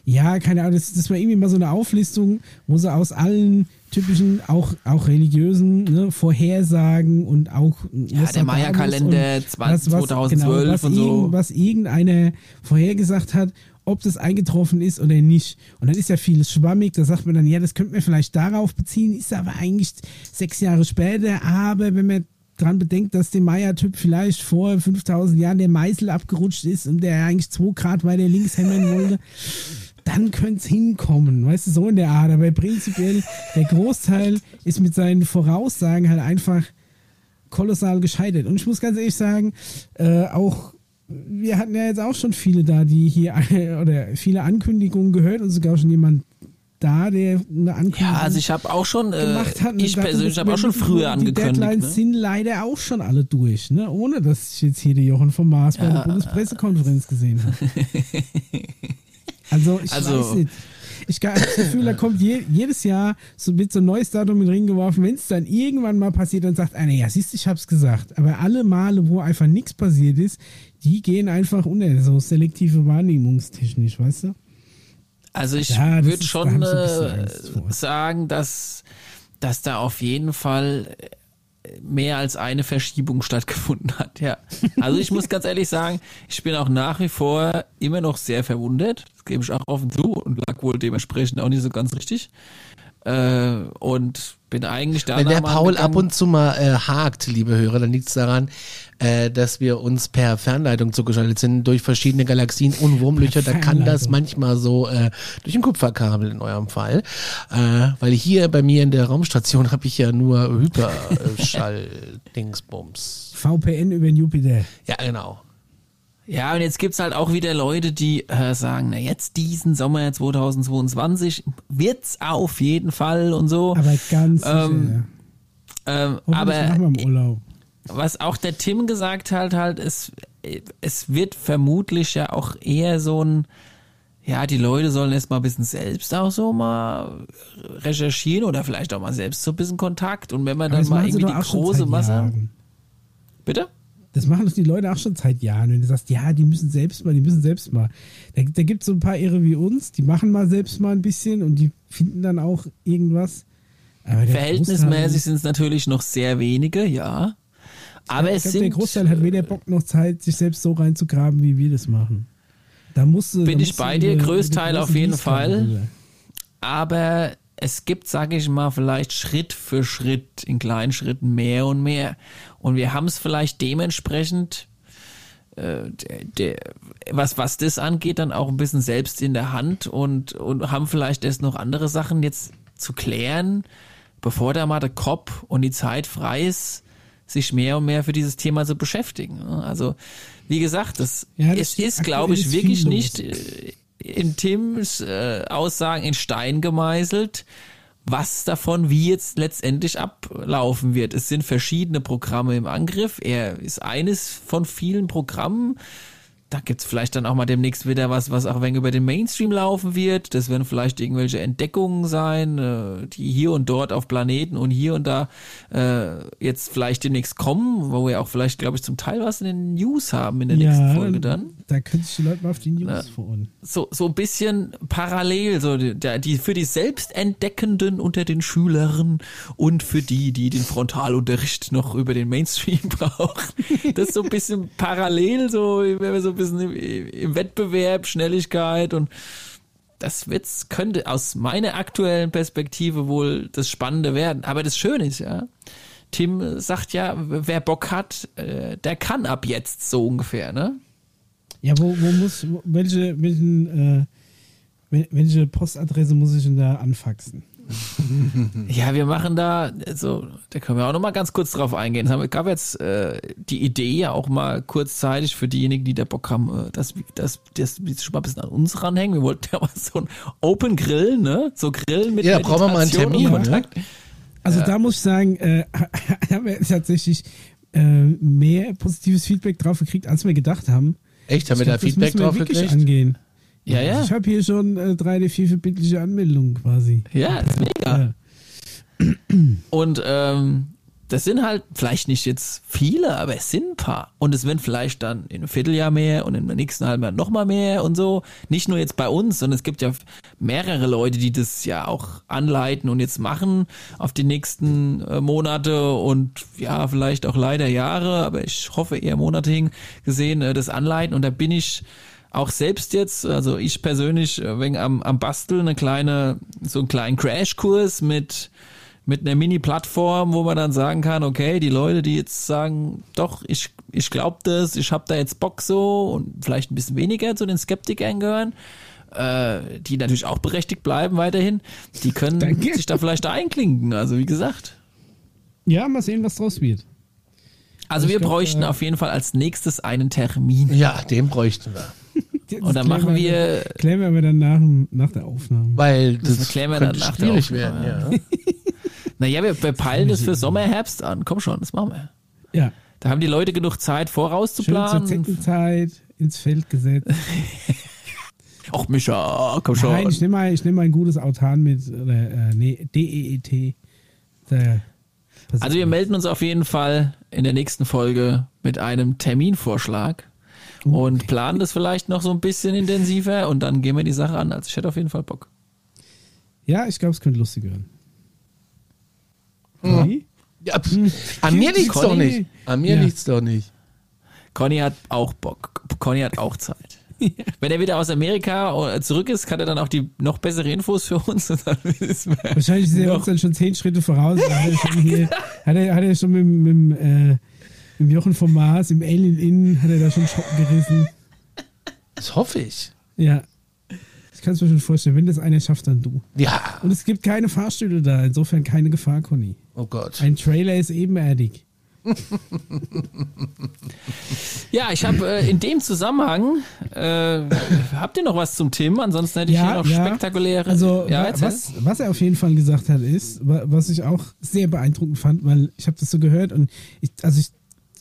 Ja, keine Ahnung, das, das war irgendwie mal so eine Auflistung, wo sie aus allen typischen, auch, auch religiösen ne, Vorhersagen und auch Ja, der Maya-Kalender 20- 2012 was und so. irgend- was irgendeiner vorhergesagt hat, ob das eingetroffen ist oder nicht. Und dann ist ja vieles schwammig, da sagt man dann, ja, das könnte man vielleicht darauf beziehen, ist aber eigentlich sechs Jahre später, aber wenn man dran bedenkt, dass dem Maya-Typ vielleicht vor 5000 Jahren der Meißel abgerutscht ist und der eigentlich 2 Grad weiter links hämmern wollte, dann könnte es hinkommen, weißt du, so in der Art. Aber prinzipiell, der Großteil ist mit seinen Voraussagen halt einfach kolossal gescheitert. Und ich muss ganz ehrlich sagen, äh, auch wir hatten ja jetzt auch schon viele da, die hier oder viele Ankündigungen gehört und sogar schon jemand da, der eine Ankündigung Ja, also ich habe auch schon, äh, gemacht hat. ich dachte, persönlich habe auch schon früher Die angekündigt. Deadlines Ne? sind leider auch schon alle durch, ne? ohne dass ich jetzt hier die Jochen vom Mars bei der Bundespressekonferenz gesehen habe. Also ich Also- weiß nicht. ich habe das Gefühl, da kommt je, jedes Jahr so mit so ein neues Datum in den Ring geworfen. Wenn es dann irgendwann mal passiert, dann sagt einer, ja, siehst du, ich hab's gesagt. Aber alle Male, wo einfach nichts passiert ist, die gehen einfach unter, so selektive wahrnehmungstechnisch, weißt du? Also ich Ja, würde schon äh, sagen, dass, dass da auf jeden Fall mehr als eine Verschiebung stattgefunden hat, ja. Also ich muss ganz ehrlich sagen, ich bin auch nach wie vor immer noch sehr verwundert. Das gebe ich auch offen zu und lag wohl dementsprechend auch nicht so ganz richtig. Äh, und bin eigentlich da Wenn der Paul ab und zu mal äh, hakt, liebe Hörer, dann liegt es daran, äh, dass wir uns per Fernleitung zugeschaltet sind durch verschiedene Galaxien und Wurmlöcher. Da kann das manchmal so äh, durch ein Kupferkabel in eurem Fall. Äh, weil hier bei mir in der Raumstation habe ich ja nur Hyperschall-Dingsbums. VPN über den Jupiter. Ja, genau. Ja, und jetzt gibt's halt auch wieder Leute, die äh, sagen, na jetzt diesen Sommer 2022 wird's auf jeden Fall und so. Aber ganz sicher. Ähm, Ähm, aber was auch der Tim gesagt hat, halt, es, es wird vermutlich ja auch eher so ein, ja, die Leute sollen erst mal ein bisschen selbst auch so mal recherchieren oder vielleicht auch mal selbst so ein bisschen Kontakt und wenn man Aber dann mal irgendwie die große Masse. Jahren. Bitte? Das machen doch die Leute auch schon seit Jahren. Wenn du sagst, ja, die müssen selbst mal, die müssen selbst mal. Da, da gibt es so ein paar Irre wie uns, die machen mal selbst mal ein bisschen und die finden dann auch irgendwas. Verhältnismäßig sind es natürlich noch sehr wenige, ja. Aber ich es glaub, sind. der Großteil hat weder Bock noch Zeit, sich selbst so reinzugraben, wie wir das machen. Da musst du, Bin da ich bei dir, Größteil auf jeden Fall. aber es gibt, sage ich mal, vielleicht Schritt für Schritt in kleinen Schritten mehr und mehr. Und wir haben es vielleicht dementsprechend, äh, der, der, was, was das angeht, dann auch ein bisschen selbst in der Hand und, und haben vielleicht erst noch andere Sachen jetzt zu klären, bevor da mal der Kopf und die Zeit frei ist, sich mehr und mehr für dieses Thema zu beschäftigen. Also, wie gesagt, das, Ja, das es stimmt. ist, glaube ich, ist wirklich nicht äh, in Tims äh, Aussagen in Stein gemeißelt, was davon wie jetzt letztendlich ablaufen wird. Es sind verschiedene Programme im Angriff. Er ist eines von vielen Programmen. Da gibt's vielleicht dann auch mal demnächst wieder was, was auch wenn über den Mainstream laufen wird. Das werden vielleicht irgendwelche Entdeckungen sein, äh, die hier und dort auf Planeten und hier und da äh, jetzt vielleicht demnächst kommen, wo wir auch vielleicht, glaube ich, zum Teil was in den News haben in der nächsten Folge dann Da sich die Leute mal auf die News freuen. so, so ein bisschen parallel, so die, die für die Selbstentdeckenden unter den Schülern und für die, die den Frontalunterricht noch über den Mainstream brauchen. Das ist so ein bisschen parallel, so wenn wir so ein bisschen im, im Wettbewerb, Schnelligkeit und das wird's, könnte aus meiner aktuellen Perspektive wohl das Spannende werden. Aber das Schöne ist ja, Tim sagt ja, wer Bock hat, äh, der kann ab jetzt so ungefähr, ne? Ja, wo, wo muss, welche, welchen, äh, wel- welche Postadresse muss ich denn da anfaxen? Ja, wir machen da, also, da können wir auch noch mal ganz kurz drauf eingehen. Es gab jetzt äh, die Idee ja auch mal kurzzeitig für diejenigen, die da Bock haben, äh, dass, dass, dass wir schon mal ein bisschen an uns ranhängen. Wir wollten ja mal so ein Open Grill, ne? So Grillen mit Ja, da brauchen wir mal einen Meditation Termin, ne? Kontakt. Also da muss ich sagen, äh, haben wir tatsächlich äh, mehr positives Feedback drauf gekriegt, als wir gedacht haben. Echt? Haben wir Ich da glaub, das Feedback drauf wirklich gekriegt? angehen. Ja, ja. Ich habe hier schon äh, drei der vier verbindliche Anmeldungen quasi. Ja, ist mega. Ja. Und ähm, das sind halt vielleicht nicht jetzt viele, aber es sind ein paar. Und es werden vielleicht dann in einem Vierteljahr mehr und im nächsten halben Jahr nochmal mehr und so. Nicht nur jetzt bei uns, sondern es gibt ja mehrere Leute, die das ja auch anleiten und jetzt machen auf die nächsten äh, Monate und ja, vielleicht auch leider Jahre, aber ich hoffe eher Monate hin gesehen, äh, das anleiten. Und da bin ich auch selbst jetzt, also ich persönlich, äh, wegen am, am Basteln, eine kleine, so einen kleinen Crashkurs mit mit einer Mini-Plattform, wo man dann sagen kann, okay, die Leute, die jetzt sagen, doch, ich, ich glaube das, ich habe da jetzt Bock so und vielleicht ein bisschen weniger zu den Skeptikern gehören, äh, die natürlich auch berechtigt bleiben weiterhin, die können Danke. sich da vielleicht einklinken. Also wie gesagt. ja, mal sehen, was draus wird. Also Ich wir glaub, bräuchten äh, auf jeden Fall als nächstes einen Termin. Ja, den bräuchten wir. Das Und dann klären machen wir- Klären wir aber dann nach, nach der Aufnahme. Weil das, Das klären wir dann nach der Aufnahme, werden. Ja. Naja, wir, wir peilen das für Sommer, Herbst an. Komm schon, das machen wir. Ja, Da haben die Leute genug Zeit schön zur vorauszuplanen. Zeckenzeit ins Feld gesetzt. Ach, Micha, komm schon. Nein, ich nehme mal, ich nehm mal ein gutes Autan mit. Oder, äh, nee, DEET. Also wir melden uns auf jeden Fall in der nächsten Folge mit einem Terminvorschlag und planen das vielleicht noch so ein bisschen intensiver und dann gehen wir die Sache an. Also ich hätte auf jeden Fall Bock. Ja, ich glaube, es könnte lustig werden. Conny? Ja, pff, an mir liegt's doch Conny. nicht. An mir Ja. liegt's doch nicht. Conny hat auch Bock. Conny hat auch Zeit. Wenn er wieder aus Amerika zurück ist, kann er dann auch die noch bessere Infos für uns. Wir- Wahrscheinlich ist er Noch. uns dann schon zehn Schritte voraus. Hat er schon, hier, hat er, hat er schon mit, mit, dem, äh, dem Jochen vom Mars, im Alien Inn, hat er da schon Schocken gerissen. Das hoffe ich. Ja. Ich kann es mir schon vorstellen. Wenn das einer schafft, dann du. Ja. Und es gibt keine Fahrstühle da. Insofern keine Gefahr, Conny. Oh Gott. Ein Trailer ist ebenerdig. Ja, ich habe äh, in dem Zusammenhang, äh, habt ihr noch was zum Tim? Ansonsten hätte ich hier noch spektakuläre. Also, ja, was, was er auf jeden Fall gesagt hat, ist, wa- was ich auch sehr beeindruckend fand, weil ich habe das so gehört und ich, also ich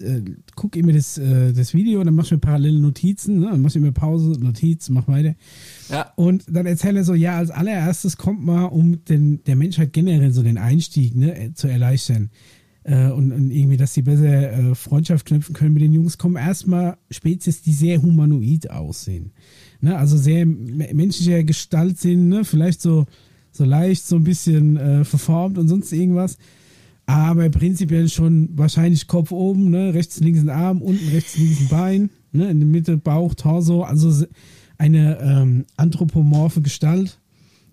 äh, gucke immer das, äh, das Video, dann mache ich mir parallele Notizen, ne? dann mache ich immer Pause, Notiz, mach weiter. Ja. Und dann erzählt er so, ja, als allererstes kommt mal, um den, der Menschheit generell so den Einstieg ne, äh, zu erleichtern äh, und, und irgendwie, dass sie besser äh, Freundschaft knüpfen können mit den Jungs, kommen erstmal Spezies, die sehr humanoid aussehen. Ne, also sehr me- menschlicher Gestalt sind, ne, vielleicht so, so leicht, so ein bisschen äh, verformt und sonst irgendwas. Aber prinzipiell schon wahrscheinlich Kopf oben, ne, rechts, links ein Arm, unten rechts, links ein Bein, ne, in der Mitte Bauch, Torso, also eine ähm, anthropomorphe Gestalt.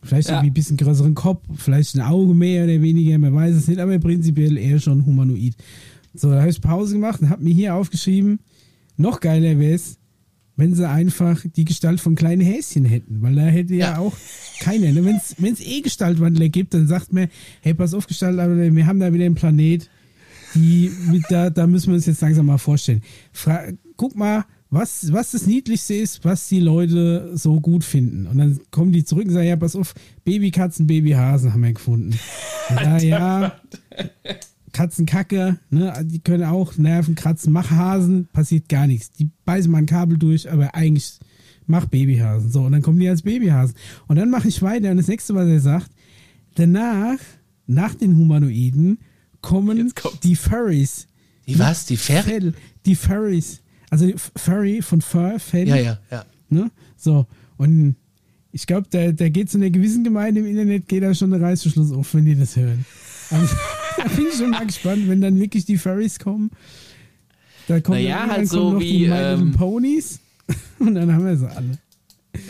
Vielleicht Ja. irgendwie ein bisschen größeren Kopf, vielleicht ein Auge mehr oder weniger, man weiß es nicht, aber prinzipiell eher schon humanoid. So, da habe ich Pause gemacht und habe mir hier aufgeschrieben, noch geiler wäre es, wenn sie einfach die Gestalt von kleinen Häschen hätten, weil da hätte ja, Ja. auch keiner. Ne? Wenn es eh Gestaltwandler gibt, dann sagt man, hey, pass auf, Gestaltwandler, wir haben da wieder einen Planet, die mit da, da müssen wir uns jetzt langsam mal vorstellen. Fra guck mal, was, was das Niedlichste ist, was die Leute so gut finden. Und dann kommen die zurück und sagen, ja, pass auf, Babykatzen, Babyhasen haben wir gefunden. Ja, ja. Katzenkacke, ne, die können auch Nerven kratzen. Mach Hasen, passiert gar nichts. Die beißen mal ein Kabel durch, aber eigentlich mach Babyhasen. So, und dann kommen die als Babyhasen. Und dann mache ich weiter und das nächste, was er sagt, danach, nach den Humanoiden, kommen die Furries. Die was? Die Fell, die Furries. Also Furry von Fur, Fell. Ja, ja, ja. Ne? So, und ich glaube, da, da geht zu einer gewissen Gemeinde im Internet, geht da schon der Reißverschluss auf, wenn die das hören. Also, da bin ich schon mal gespannt, wenn dann wirklich die Furries kommen. Da kommen, Naja, dann, halt dann so kommen noch wie, die ähm, Ponys und dann haben wir sie alle.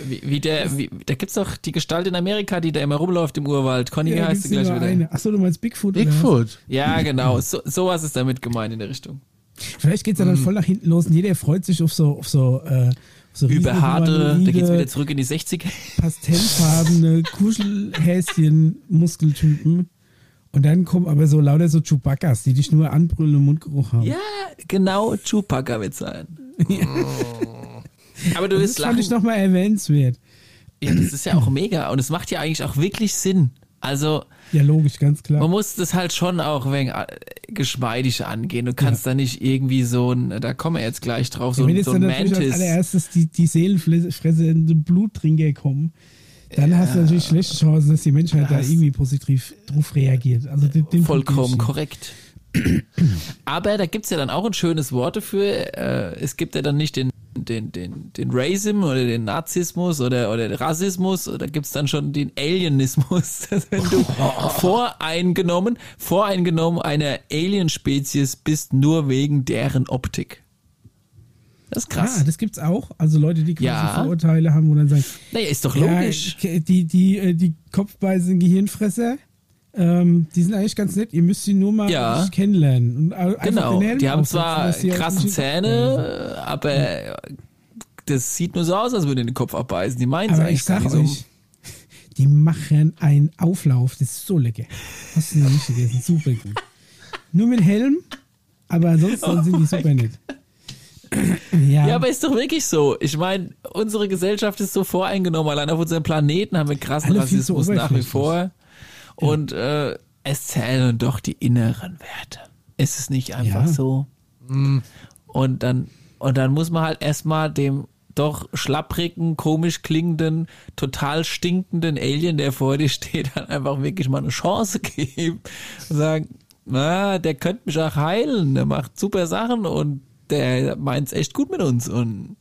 Wie, wie der, wie, da gibt's doch die Gestalt in Amerika, die da immer rumläuft im Urwald. Conny, wie Ja, heißt sie gleich wieder? eine. Achso, du meinst Bigfoot? Bigfoot. Ja, genau. So, sowas ist damit gemeint in der Richtung. Vielleicht geht es ja Mhm. dann voll nach hinten los und jeder freut sich auf so, auf so, äh, so Überharte, da geht's wieder zurück in die 60er. pastellfarbene Kuschelhäschen-Muskeltypen. Und dann kommen aber so lauter so Chewbaccas, die dich nur anbrüllen und Mundgeruch haben. Ja, genau, Chewbacca wird sein. Aber du das wirst fand lachen. ich nochmal erwähnenswert. Ja, das ist ja auch mega und es macht ja eigentlich auch wirklich Sinn. Also, Ja, logisch, ganz klar. man muss das halt schon auch ein wenig äh, geschmeidig angehen. Du kannst da nicht irgendwie so ein, da kommen wir jetzt gleich drauf, so, Wenn ein- jetzt so dann ein natürlich als Mantis. allererstes die, die seelenfressende Bluttrinker kommen, dann hast du natürlich schlechte Chancen, dass die Menschheit da irgendwie positiv drauf reagiert. Also dem, dem Vollkommen korrekt. Aber da gibt's ja dann auch ein schönes Wort dafür. Äh, es gibt ja dann nicht den, den, den, den Racism oder den Nazismus oder, oder den Rassismus, da gibt's dann schon den Alienismus. Wenn du voreingenommen, voreingenommen einer Alien-Spezies bist, nur wegen deren Optik. Das ist krass. Ah, das gibt's auch. Also Leute, die quasi Ja. Vorurteile haben und dann sagen, naja, ist doch ja, logisch. die, die, äh, die kopfbeißen Gehirnfresser, ähm, die sind eigentlich ganz nett. Ihr müsst sie nur mal Ja. kennenlernen. Und einfach Genau, die haben zwar krasse nicht- Zähne, aber das sieht nur so aus, als würden die den Kopf abbeißen. Die meinen es eigentlich ich gar sag nicht so. euch, die machen einen Auflauf, das ist so lecker. Hast du noch nicht gegessen, super gut. Nur mit Helm, aber ansonsten sind die super nett. Ja, Ja, aber ist doch wirklich so. Ich meine, unsere Gesellschaft ist so voreingenommen. Allein auf unserem Planeten haben wir krassen Alle Rassismus nach wie vor. Und äh, es zählen doch die inneren Werte. Ist es nicht einfach Ja. so? Und dann und dann muss man halt erstmal dem doch schlapprigen, komisch klingenden, total stinkenden Alien, der vor dir steht, dann einfach wirklich mal eine Chance geben und sagen, na, der könnte mich auch heilen, der macht super Sachen und der meint's echt gut mit uns und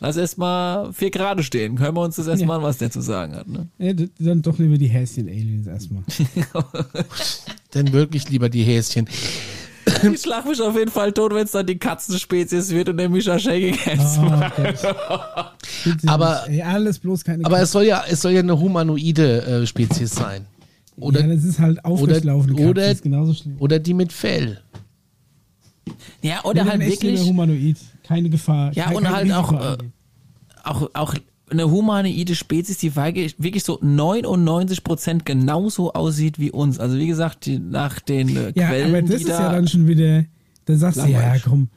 lass erst mal vier Grade stehen. Können wir uns das erstmal Ja. an, was der zu sagen hat, ne? Ja, dann doch lieber die Häschen-Aliens erstmal. Denn wirklich lieber die Häschen. Ich schlag mich auf jeden Fall tot, wenn es dann die Katzenspezies wird und der Mischa Shaking Hands Oh, macht. Aber-. Ey, alles bloß keine Aber es soll ja, es soll ja eine humanoide äh, Spezies sein. Oder, ja, das ist halt aufrechtlaufende oder- ist genauso schlimm. oder die mit Fell. Ja, oder halt dann wirklich Humanoid. Keine Gefahr. Ja, kein, und halt auch, Risiko äh, eingehen. auch, auch eine humanoide Spezies, die wirklich so 99% genauso aussieht wie uns. Also wie gesagt, die, nach den äh, Ja, Quellen, aber das die ist da, ja dann schon wieder, da sagst du, ja, komm,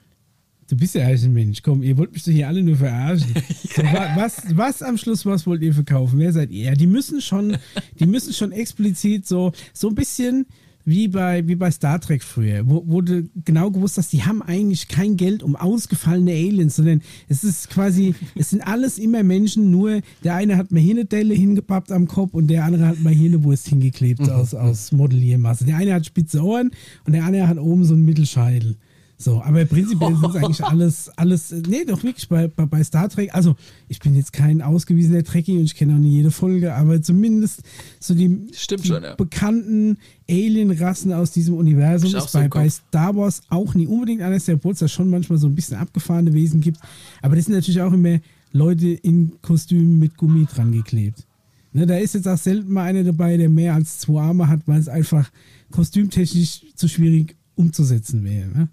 du bist ja eigentlich ein Mensch, komm, ihr wollt mich doch hier alle nur verarschen. so, wa- was, was am Schluss, was wollt ihr verkaufen? Wer seid ihr? Ja, die müssen schon, die müssen schon explizit so, so ein bisschen wie bei, wie bei Star Trek früher, wo, wo du genau gewusst hast, die haben eigentlich kein Geld um ausgefallene Aliens, sondern es ist quasi, es sind alles immer Menschen, nur der eine hat mal hier eine Delle hingepappt am Kopf und der andere hat mal hier eine Wurst hingeklebt aus, aus Modelliermasse. Der eine hat spitze Ohren und der andere hat oben so einen Mittelscheitel. So, aber prinzipiell sind es eigentlich alles, alles, nee, doch wirklich bei, bei, bei Star Trek. Also, ich bin jetzt kein ausgewiesener Trekkie und ich kenne auch nicht jede Folge, aber zumindest so die, die schon, ja. bekannten Alien-Rassen aus diesem Universum ist so bei. Star Wars auch nie unbedingt der Obwohl es da schon manchmal so ein bisschen abgefahrene Wesen gibt. Aber das sind natürlich auch immer Leute in Kostümen mit Gummi dran geklebt. Ne, da ist jetzt auch selten mal einer dabei, der mehr als zwei Arme hat, weil es einfach kostümtechnisch zu schwierig umzusetzen wäre. Ne?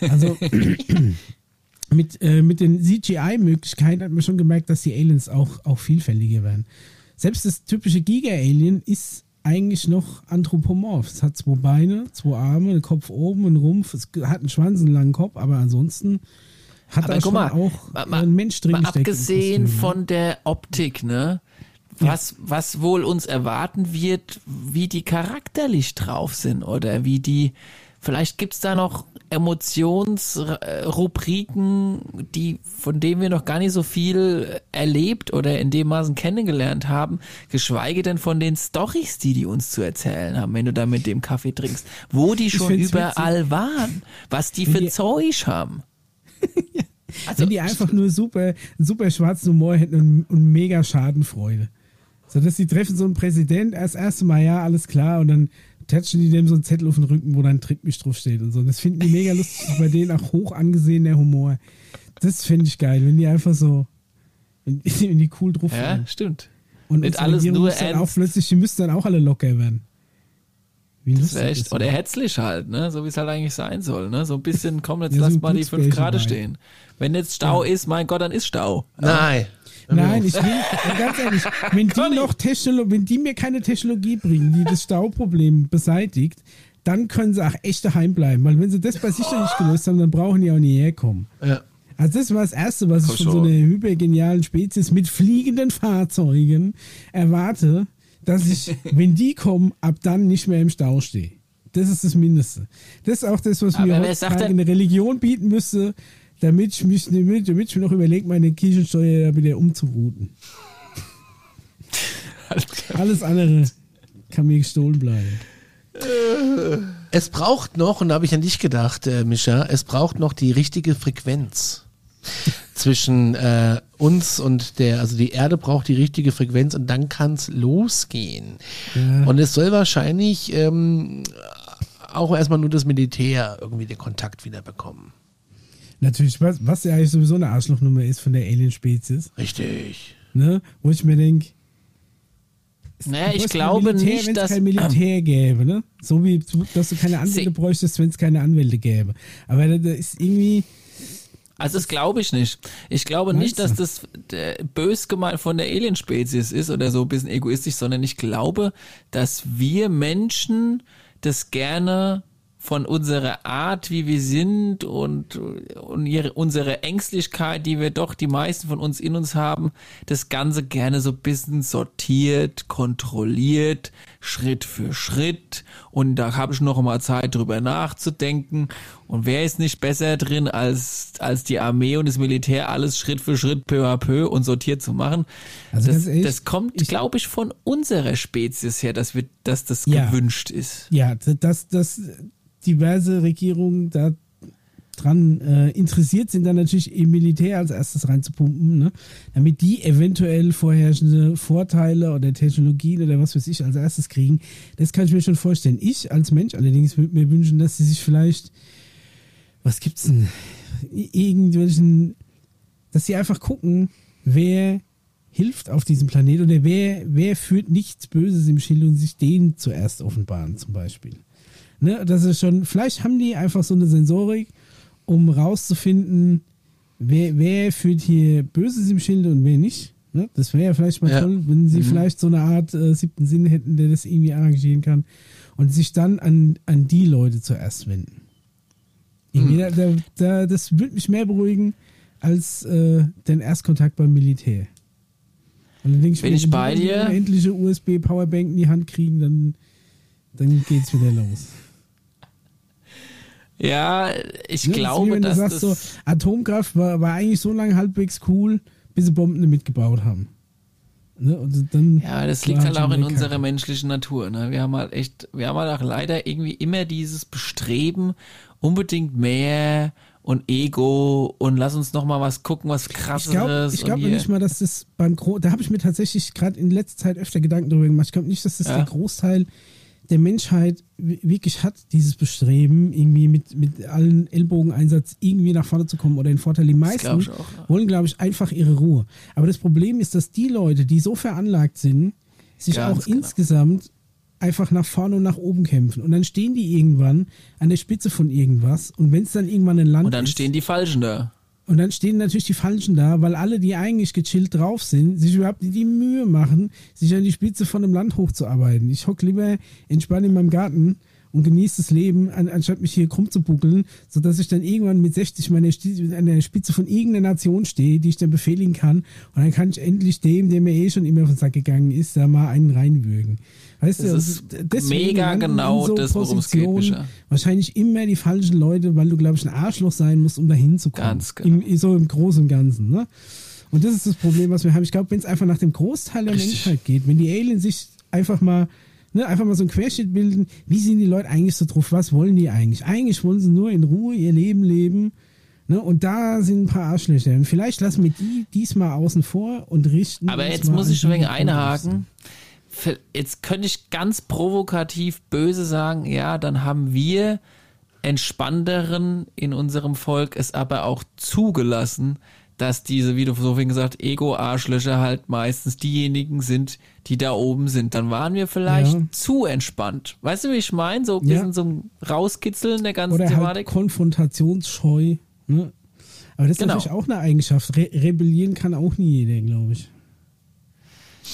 Also mit, äh, mit den CGI-Möglichkeiten hat man schon gemerkt, dass die Aliens auch, auch vielfältiger werden. Selbst das typische Giga-Alien ist eigentlich noch anthropomorph. Es hat zwei Beine, zwei Arme, einen Kopf oben, einen Rumpf, es hat einen Schwanz, einen langen Kopf, aber ansonsten hat Aber er guck mal, auch mal- ein Mensch drin mal abgesehen ne? von der Optik, ne? Was, was wohl uns erwarten wird, wie die charakterlich drauf sind oder wie die, vielleicht gibt's da noch Emotionsrubriken, die, von denen wir noch gar nicht so viel erlebt oder in dem Maßen kennengelernt haben, geschweige denn von den Stories, die die uns zu erzählen haben, wenn du da mit dem Kaffee trinkst, wo die schon überall waren, was die für Zeug haben. Also, Wenn die einfach nur super, einen super schwarzen Humor hätten und, und mega Schadenfreude. So dass sie treffen so einen Präsident, das erste Mal, ja, alles klar, und dann tätschen die dem so einen Zettel auf den Rücken, wo dann Tritt mich drauf steht und so. Das finden die mega lustig, bei denen auch hoch angesehener Humor. Das fände ich geil, wenn die einfach so, wenn, wenn die cool drauf ja, wären. stimmt. Und nicht alles Regierung nur dann auch plötzlich, die müssten dann auch alle locker werden. Wie Das lustig wär echt, ist oder hetzlich halt, ne? So wie es halt eigentlich sein soll, ne? So ein bisschen, komm, jetzt Ja, so lass ein mal die fünf rein. stehen. Wenn jetzt Stau ist, mein Gott, dann ist Stau. Nein. Nein, ich will, ja, ganz ehrlich, wenn die noch Technologie, wenn die mir keine Technologie bringen, die das Stauproblem beseitigt, dann können sie auch echt daheim bleiben. Weil wenn sie das bei sich noch nicht gelöst haben, dann brauchen die auch nie herkommen. Ja. Also das war das Erste, was ich For von so sure. einer hypergenialen Spezies mit fliegenden Fahrzeugen erwarte, dass ich, wenn die kommen, ab dann nicht mehr im Stau stehe. Das ist das Mindeste. Das ist auch das, was Aber mir heutzutage eine Religion bieten müsste, damit ich, mich, damit, damit ich mir noch überlege, meine Kirchensteuer wieder umzurouten. Alles andere kann mir gestohlen bleiben. Es braucht noch, und da habe ich an dich gedacht, äh, Mischa, es braucht noch die richtige Frequenz zwischen äh, uns und der, also die Erde braucht die richtige Frequenz und dann kann es losgehen. Ja. Und es soll wahrscheinlich ähm, auch erstmal nur das Militär irgendwie den Kontakt wieder bekommen. Natürlich, was, was ja eigentlich sowieso eine Arschlochnummer ist von der Alien-Spezies, Richtig. ne? wo ich mir denke, Naja, ich glaube Militär, nicht, dass. kein Militär gäbe, ne? So wie, dass du keine Anwälte Sie- bräuchtest, wenn es keine Anwälte gäbe. Aber da, da ist irgendwie, Also das glaube ich nicht. Ich glaube nicht, dass das äh, bös gemeint von der Alien-Spezies ist oder so ein bisschen egoistisch, sondern ich glaube, dass wir Menschen das gerne von unserer Art, wie wir sind und, und ihre, unsere Ängstlichkeit, die wir doch die meisten von uns in uns haben, das Ganze gerne so ein bisschen sortiert, kontrolliert, Schritt für Schritt. Und da habe ich noch mal Zeit drüber nachzudenken. Und wer ist nicht besser drin als, als die Armee und das Militär, alles Schritt für Schritt, peu à peu und sortiert zu machen? Also das, ehrlich, das kommt, glaube ich, von unserer Spezies her, dass wir, dass das ja, gewünscht ist. Ja, das, das, diverse Regierungen da dran äh, interessiert sind, dann natürlich im Militär als erstes reinzupumpen, ne? damit die eventuell vorherrschende Vorteile oder Technologien oder was weiß ich als erstes kriegen. Das kann ich mir schon vorstellen. Ich als Mensch allerdings würde mir wünschen, dass sie sich vielleicht, was gibt's denn, irgendwelchen, dass sie einfach gucken, wer hilft auf diesem Planeten oder wer, wer führt nichts Böses im Schild und sich den zuerst offenbaren zum Beispiel. Ne, das ist schon, vielleicht haben die einfach so eine Sensorik, um rauszufinden, wer, wer führt hier Böses im Schilde und wer nicht. Ne? Das wäre ja vielleicht mal ja. toll, wenn sie mhm. vielleicht so eine Art äh, siebten Sinn hätten, der das irgendwie arrangieren kann und sich dann an, an die Leute zuerst wenden. Mhm. da, da, das würde mich mehr beruhigen als äh, den Erstkontakt beim Militär. Und dann denke ich, wenn, wenn ich bei dir endliche USB-Powerbank in die Hand kriegen, dann, dann es wieder los. Ja, ich ja, glaube, wie, dass du sagst, das so, Atomkraft war, war eigentlich so lange halbwegs cool, bis sie Bomben mitgebaut haben. Ne? ja, das liegt halt, auch in unserer menschlichen Natur. Ne? Wir haben halt echt, wir haben halt auch leider irgendwie immer dieses Bestreben, unbedingt mehr und Ego und lass uns noch mal was gucken, was krasseres. Ich glaube glaub nicht mal, dass das beim Gro da habe ich mir tatsächlich gerade in letzter Zeit öfter Gedanken darüber gemacht. Ich glaube nicht, dass das ja. der Großteil der Menschheit wirklich hat, dieses Bestreben, irgendwie mit, mit allen Ellbogeneinsatz irgendwie nach vorne zu kommen oder den Vorteil. Die meisten glaub auch, ja. wollen, glaube ich, einfach ihre Ruhe. Aber das Problem ist, dass die Leute, die so veranlagt sind, sich Ganz auch genau. insgesamt einfach nach vorne und nach oben kämpfen. Und dann stehen die irgendwann an der Spitze von irgendwas. Und wenn es dann irgendwann ein Land Und dann ist, stehen die Falschen da. Und dann stehen natürlich die Falschen da, weil alle, die eigentlich gechillt drauf sind, sich überhaupt die Mühe machen, sich an die Spitze von einem Land hochzuarbeiten. Ich hocke lieber entspannt in meinem Garten und genieße das Leben, an, anstatt mich hier krumm zu buckeln, sodass ich dann irgendwann mit 60 meine, an der Spitze von irgendeiner Nation stehe, die ich dann befehligen kann. Und dann kann ich endlich dem, der mir eh schon immer auf den Sack gegangen ist, da mal einen reinwürgen. Weißt das du, ist mega genau so das, worum es geht, Micha. Wahrscheinlich immer die falschen Leute, weil du, glaube ich, ein Arschloch sein musst, um da hinzukommen. Ganz genau. Im, so im Großen und Ganzen, ne? Und das ist das Problem, was wir haben. Ich glaube, wenn es einfach nach dem Großteil der Richtig. Menschheit geht, wenn die Aliens sich einfach mal, ne, einfach mal so ein Querschnitt bilden, wie sind die Leute eigentlich so drauf? Was wollen die eigentlich? Eigentlich wollen sie nur in Ruhe ihr Leben leben. Ne, und da sind ein paar Arschlöcher. Und vielleicht lassen wir die diesmal außen vor und richten. Aber jetzt muss ich schon wegen einhaken jetzt könnte ich ganz provokativ böse sagen, ja, dann haben wir Entspannteren in unserem Volk es aber auch zugelassen, dass diese, wie du so viel gesagt, Ego-Arschlöcher halt meistens diejenigen sind, die da oben sind. Dann waren wir vielleicht ja. zu entspannt. Weißt du, wie ich meine? So ein bisschen ja. so ein Rauskitzeln der ganzen Oder halt Thematik. Halt konfrontationsscheu. Ne? Aber das ist genau. natürlich auch eine Eigenschaft. Re rebellieren kann auch nie jeder, glaube ich.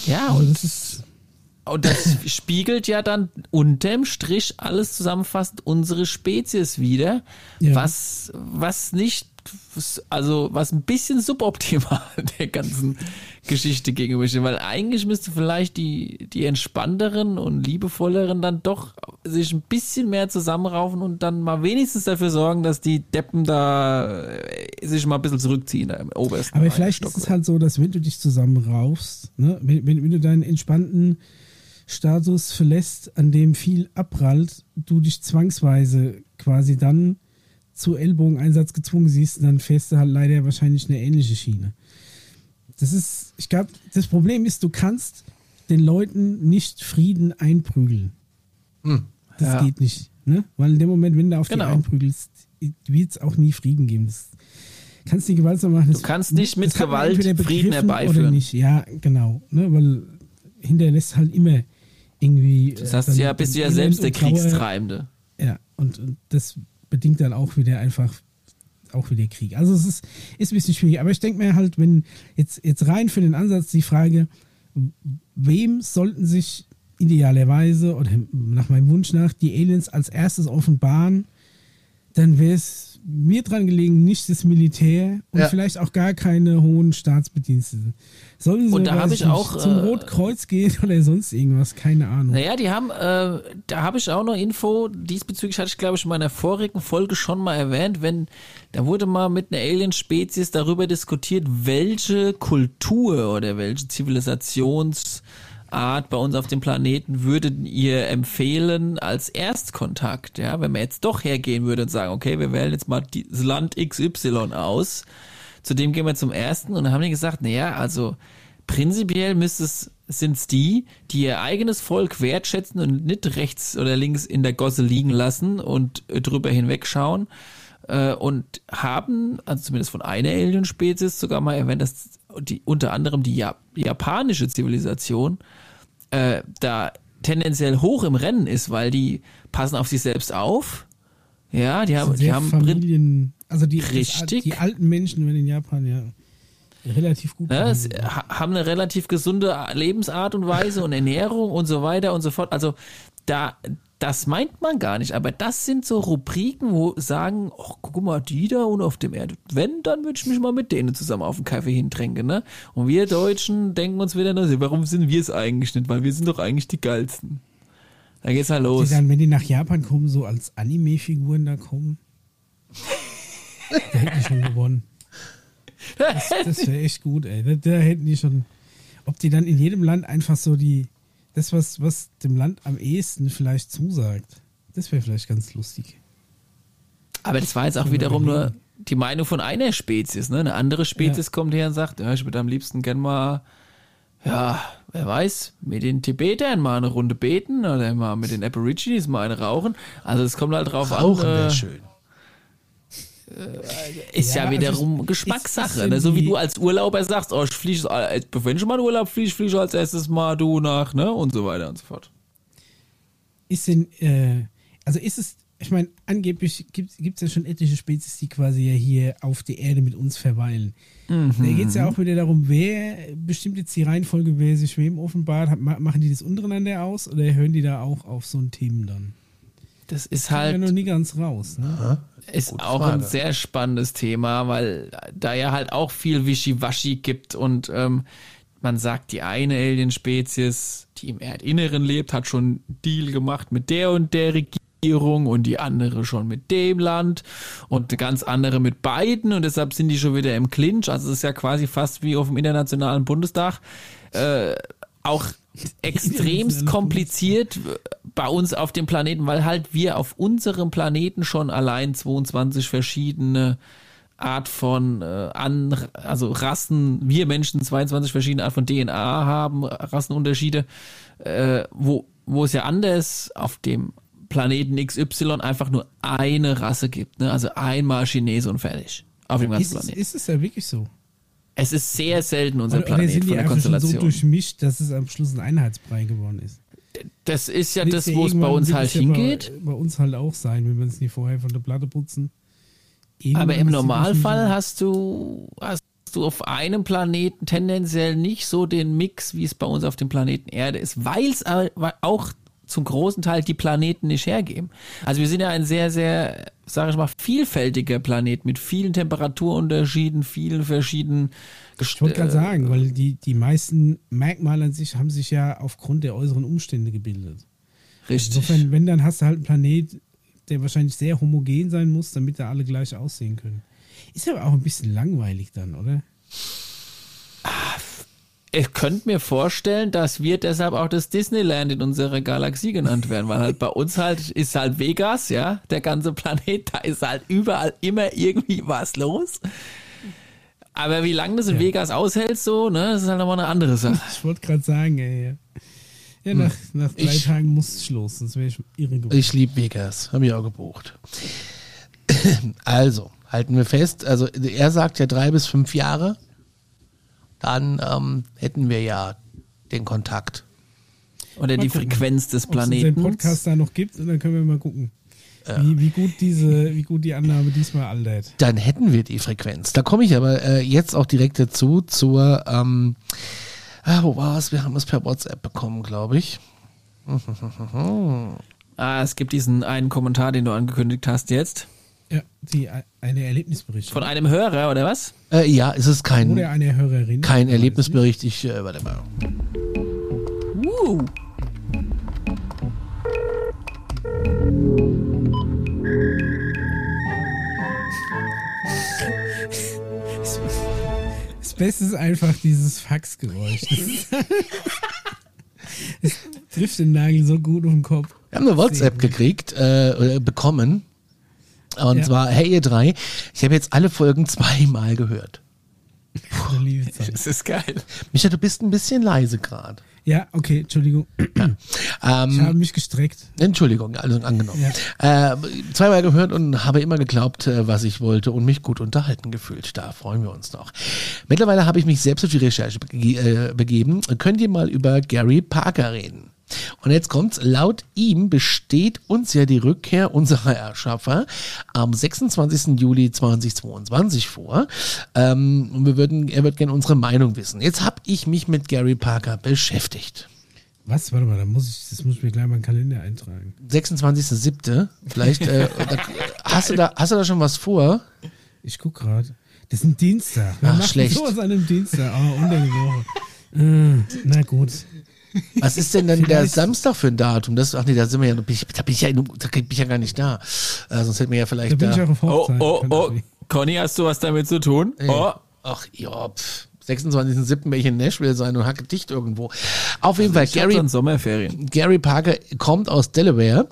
Ja, also und das ist und das spiegelt ja dann unterm Strich alles zusammenfassend unsere Spezies wieder, ja. was, was nicht, also was ein bisschen suboptimal der ganzen Geschichte gegenübersteht, weil eigentlich müsste vielleicht die, die entspannteren und liebevolleren dann doch sich ein bisschen mehr zusammenraufen und dann mal wenigstens dafür sorgen, dass die Deppen da äh, sich mal ein bisschen zurückziehen im obersten. Aber vielleicht Stock ist es halt so, dass wenn du dich zusammenraufst, ne, wenn, wenn, wenn du deinen entspannten Status verlässt, an dem viel abprallt, du dich zwangsweise quasi dann zu Ellbogeneinsatz gezwungen siehst, dann fährst du halt leider wahrscheinlich eine ähnliche Schiene. Das ist, ich glaube, das Problem ist, du kannst den Leuten nicht Frieden einprügeln. Hm, das ja. geht nicht. Ne? Weil in dem Moment, wenn du auf genau. die einprügelst, wird es auch nie Frieden geben. Das kannst die gewaltsam machen. du kannst nicht mit Gewalt Frieden herbeiführen. Oder nicht. Ja, genau. Ne? Weil hinterlässt halt immer irgendwie. Das heißt, dann, ja, bist du ja selbst der Kriegstreibende. Ja, und, und das bedingt dann auch wieder einfach auch wieder Krieg. Also es ist, ist ein bisschen schwierig. Aber ich denke mir halt, wenn jetzt, jetzt rein für den Ansatz die Frage, wem sollten sich idealerweise oder nach meinem Wunsch nach die Aliens als erstes offenbaren, dann wäre es mir dran gelegen, nicht das Militär und Ja. vielleicht auch gar keine hohen Staatsbedienstete. Sollen sie nicht, auch, zum äh, Rotkreuz gehen oder sonst irgendwas, keine Ahnung. Naja, die haben, äh, da habe ich auch noch Info, diesbezüglich hatte ich glaube ich in meiner vorigen Folge schon mal erwähnt, wenn, da wurde mal mit einer Alien-Spezies darüber diskutiert, welche Kultur oder welche Zivilisationsart bei uns auf dem Planeten würdet ihr empfehlen als Erstkontakt, ja, wenn man jetzt doch hergehen würde und sagen, okay, wir wählen jetzt mal das Land XY aus, Zudem gehen wir zum ersten und haben die gesagt, naja, also prinzipiell müsste es, sind's die, die ihr eigenes Volk wertschätzen und nicht rechts oder links in der Gosse liegen lassen und drüber hinwegschauen. Äh, und haben, also zumindest von einer Alien-Spezies sogar mal erwähnt, dass die, unter anderem die ja japanische Zivilisation äh, da tendenziell hoch im Rennen ist, weil die passen auf sich selbst auf. Ja, die haben, die haben Familien, also die, Richtig. die alten Menschen in Japan ja relativ gut Ne, haben eine relativ gesunde Lebensart und Weise und Ernährung und so weiter und so fort. Also da, das meint man gar nicht, aber das sind so Rubriken, wo sagen, ach, guck mal, die da und auf dem Erde. Wenn, dann würde ich mich mal mit denen zusammen auf einen Kaffee hintränken, ne? Und wir Deutschen denken uns wieder, nur, warum sind wir es eigentlich nicht? Weil wir sind doch eigentlich die geilsten. Da geht's die los. dann, wenn die nach Japan kommen, so als Anime-Figuren da kommen. da hätten die schon gewonnen. Das, das wäre echt gut, ey. Da, da hätten die schon. Ob die dann in jedem Land einfach so die. Das, was, was dem Land am ehesten vielleicht zusagt. Das wäre vielleicht ganz lustig. Aber das war jetzt auch wiederum nur die Meinung von einer Spezies. Ne? Eine andere Spezies kommt her und sagt, ja, ich würde am liebsten gern mal, ja, wer weiß, mit den Tibetern mal eine Runde beten oder mal mit den Aborigines mal eine rauchen. Also es kommt halt drauf Rauchen an. wäre Äh, schön. Ist ja, Ja, also wiederum ist- Geschmackssache. ist ne? So wie du als Urlauber sagst, oh, ich fliege, äh, bevor ich schon mal in Urlaub fliege, fliege ich als erstes mal du nach, ne? Und so weiter und so fort. Ist denn, äh, also ist es, ich meine, angeblich gibt es ja schon etliche Spezies, die quasi ja hier auf der Erde mit uns verweilen. Da geht es ja auch wieder darum, wer bestimmt jetzt die Reihenfolge, wer sich wem offenbart. Machen die das untereinander aus oder hören die da auch auf so ein Themen dann? Das ist Halt, ja noch nie ganz raus. Ne? Ist Gute auch Frage. ein sehr spannendes Thema, weil da ja halt auch viel Wischiwaschi gibt und ähm, man sagt, die eine Alien-Spezies, die im Erdinneren lebt, hat schon einen Deal gemacht mit der und der Regierung und die andere schon mit dem Land und eine ganz andere mit beiden und deshalb sind die schon wieder im Clinch. Also es ist ja quasi fast wie auf dem Internationalen Bundestag. Äh, auch extremst kompliziert bei uns auf dem Planeten, weil halt wir auf unserem Planeten schon allein 22 verschiedene Art von äh, an, also Rassen, wir Menschen 22 verschiedene Art von DNA haben, Rassenunterschiede, äh, wo, wo es ja anders auf dem Planeten XY einfach nur eine Rasse gibt, ne? also einmal Chinese und fertig. Auf dem ganzen Ist, Planeten. ist es ja wirklich so? Es ist sehr selten unser Oder, oder Planet sind von der einfach schon so Konstellation. durchmischt, dass es am Schluss ein Einheitsbrei geworden ist? das ist ja das, wo es bei uns halt ja hingeht. Bei, bei uns halt auch sein, wenn wir es nicht vorher von der Platte putzen. Irgendwann Aber im Normalfall hast du, hast du auf einem Planeten tendenziell nicht so den Mix, wie es bei uns auf dem Planeten Erde ist, weil es auch zum großen Teil die Planeten nicht hergeben. Also wir sind ja ein sehr, sehr, sage ich mal, vielfältiger Planet mit vielen Temperaturunterschieden, vielen verschiedenen Ich wollte gerade sagen, weil die, die meisten Merkmale an sich haben sich ja aufgrund der äußeren Umstände gebildet. Richtig. Insofern, wenn, dann hast du halt einen Planet, der wahrscheinlich sehr homogen sein muss, damit da alle gleich aussehen können. Ist aber auch ein bisschen langweilig dann, oder? Ich könnte mir vorstellen, dass wir deshalb auch das Disneyland in unserer Galaxie genannt werden, weil halt bei uns halt ist halt Vegas, ja, der ganze Planet, da ist halt überall immer irgendwie was los. Aber wie lange das in Ja. Vegas aushält, so, ne, das ist halt nochmal eine andere Sache. Ich wollte gerade sagen, ey. Ja, nach, nach drei Ich- Tagen muss es los, sonst wäre ich irre geworden. Ich liebe Vegas, habe ich auch gebucht. also, halten wir fest, also er sagt ja drei bis fünf Jahre, dann ähm, hätten wir ja den Kontakt. Oder Mal die gucken, Frequenz des Ob es unseren Planeten. Podcast da noch gibt und dann können wir mal gucken, wie, wie, gut diese, wie gut die Annahme diesmal altert. Dann hätten wir die Frequenz. Da komme ich aber äh, jetzt auch direkt dazu zur, ähm, ah, wo war es? Wir haben es per WhatsApp bekommen, glaube ich. ah, es gibt diesen einen Kommentar, den du angekündigt hast jetzt. Ja, die, eine Erlebnisbericht. Von einem Hörer, oder was? Äh, ja, es ist kein, Oder eine Hörerin. kein Erlebnisbericht. Ich, äh, warte mal. Uh. Das Beste ist einfach dieses Faxgeräusch. Das, trifft den Nagel so gut auf den Kopf. Wir haben eine WhatsApp gekriegt, äh, bekommen. Und Ja. zwar, hey ihr drei, ich habe jetzt alle Folgen zweimal gehört. Das ist geil. Micha, du bist ein bisschen leise gerade. Ja, okay, Entschuldigung. Ich Ähm, habe mich gestreckt. Entschuldigung, also angenommen. Äh, zweimal gehört und habe immer geglaubt, äh, was ich wollte und mich gut unterhalten gefühlt. Da freuen wir uns noch. Mittlerweile habe ich mich selbst auf die Recherche bege äh, begeben. Könnt ihr mal über Gary Parker reden? Und jetzt kommt's. Laut ihm besteht uns ja die Rückkehr unserer Erschaffer am 26. Juli 2022 vor. Ähm, und wir würden, er wird gerne unsere Meinung wissen. Jetzt habe ich mich mit Gary Parker beschäftigt. Was? Warte mal, da muss ich, das muss ich mir gleich mal in den Kalender eintragen. 26.07. Vielleicht äh, da, hast, du da, hast du da schon was vor? Ich guck gerade. Das ist ein Dienstag. Wer Ach, schlecht. sowas an einem Dienstag? Oh, unter die Woche. Äh, na gut. Was ist denn dann der Samstag für ein Datum? Das, ach nee, da sind wir ja, da bin ich, da bin ich ja, da bin ich ja gar nicht da. Äh, sonst hätten wir ja Da vielleicht bin da. ich auch auf Oh, oh, oh. Conny, hast du was damit zu tun? Oh. Ach ja, pff, 26.07. werde ich in Nashville sein und hacke dicht irgendwo. Auf jeden Fall, Ich hab Gary, Sommerferien. Gary Parker kommt aus Delaware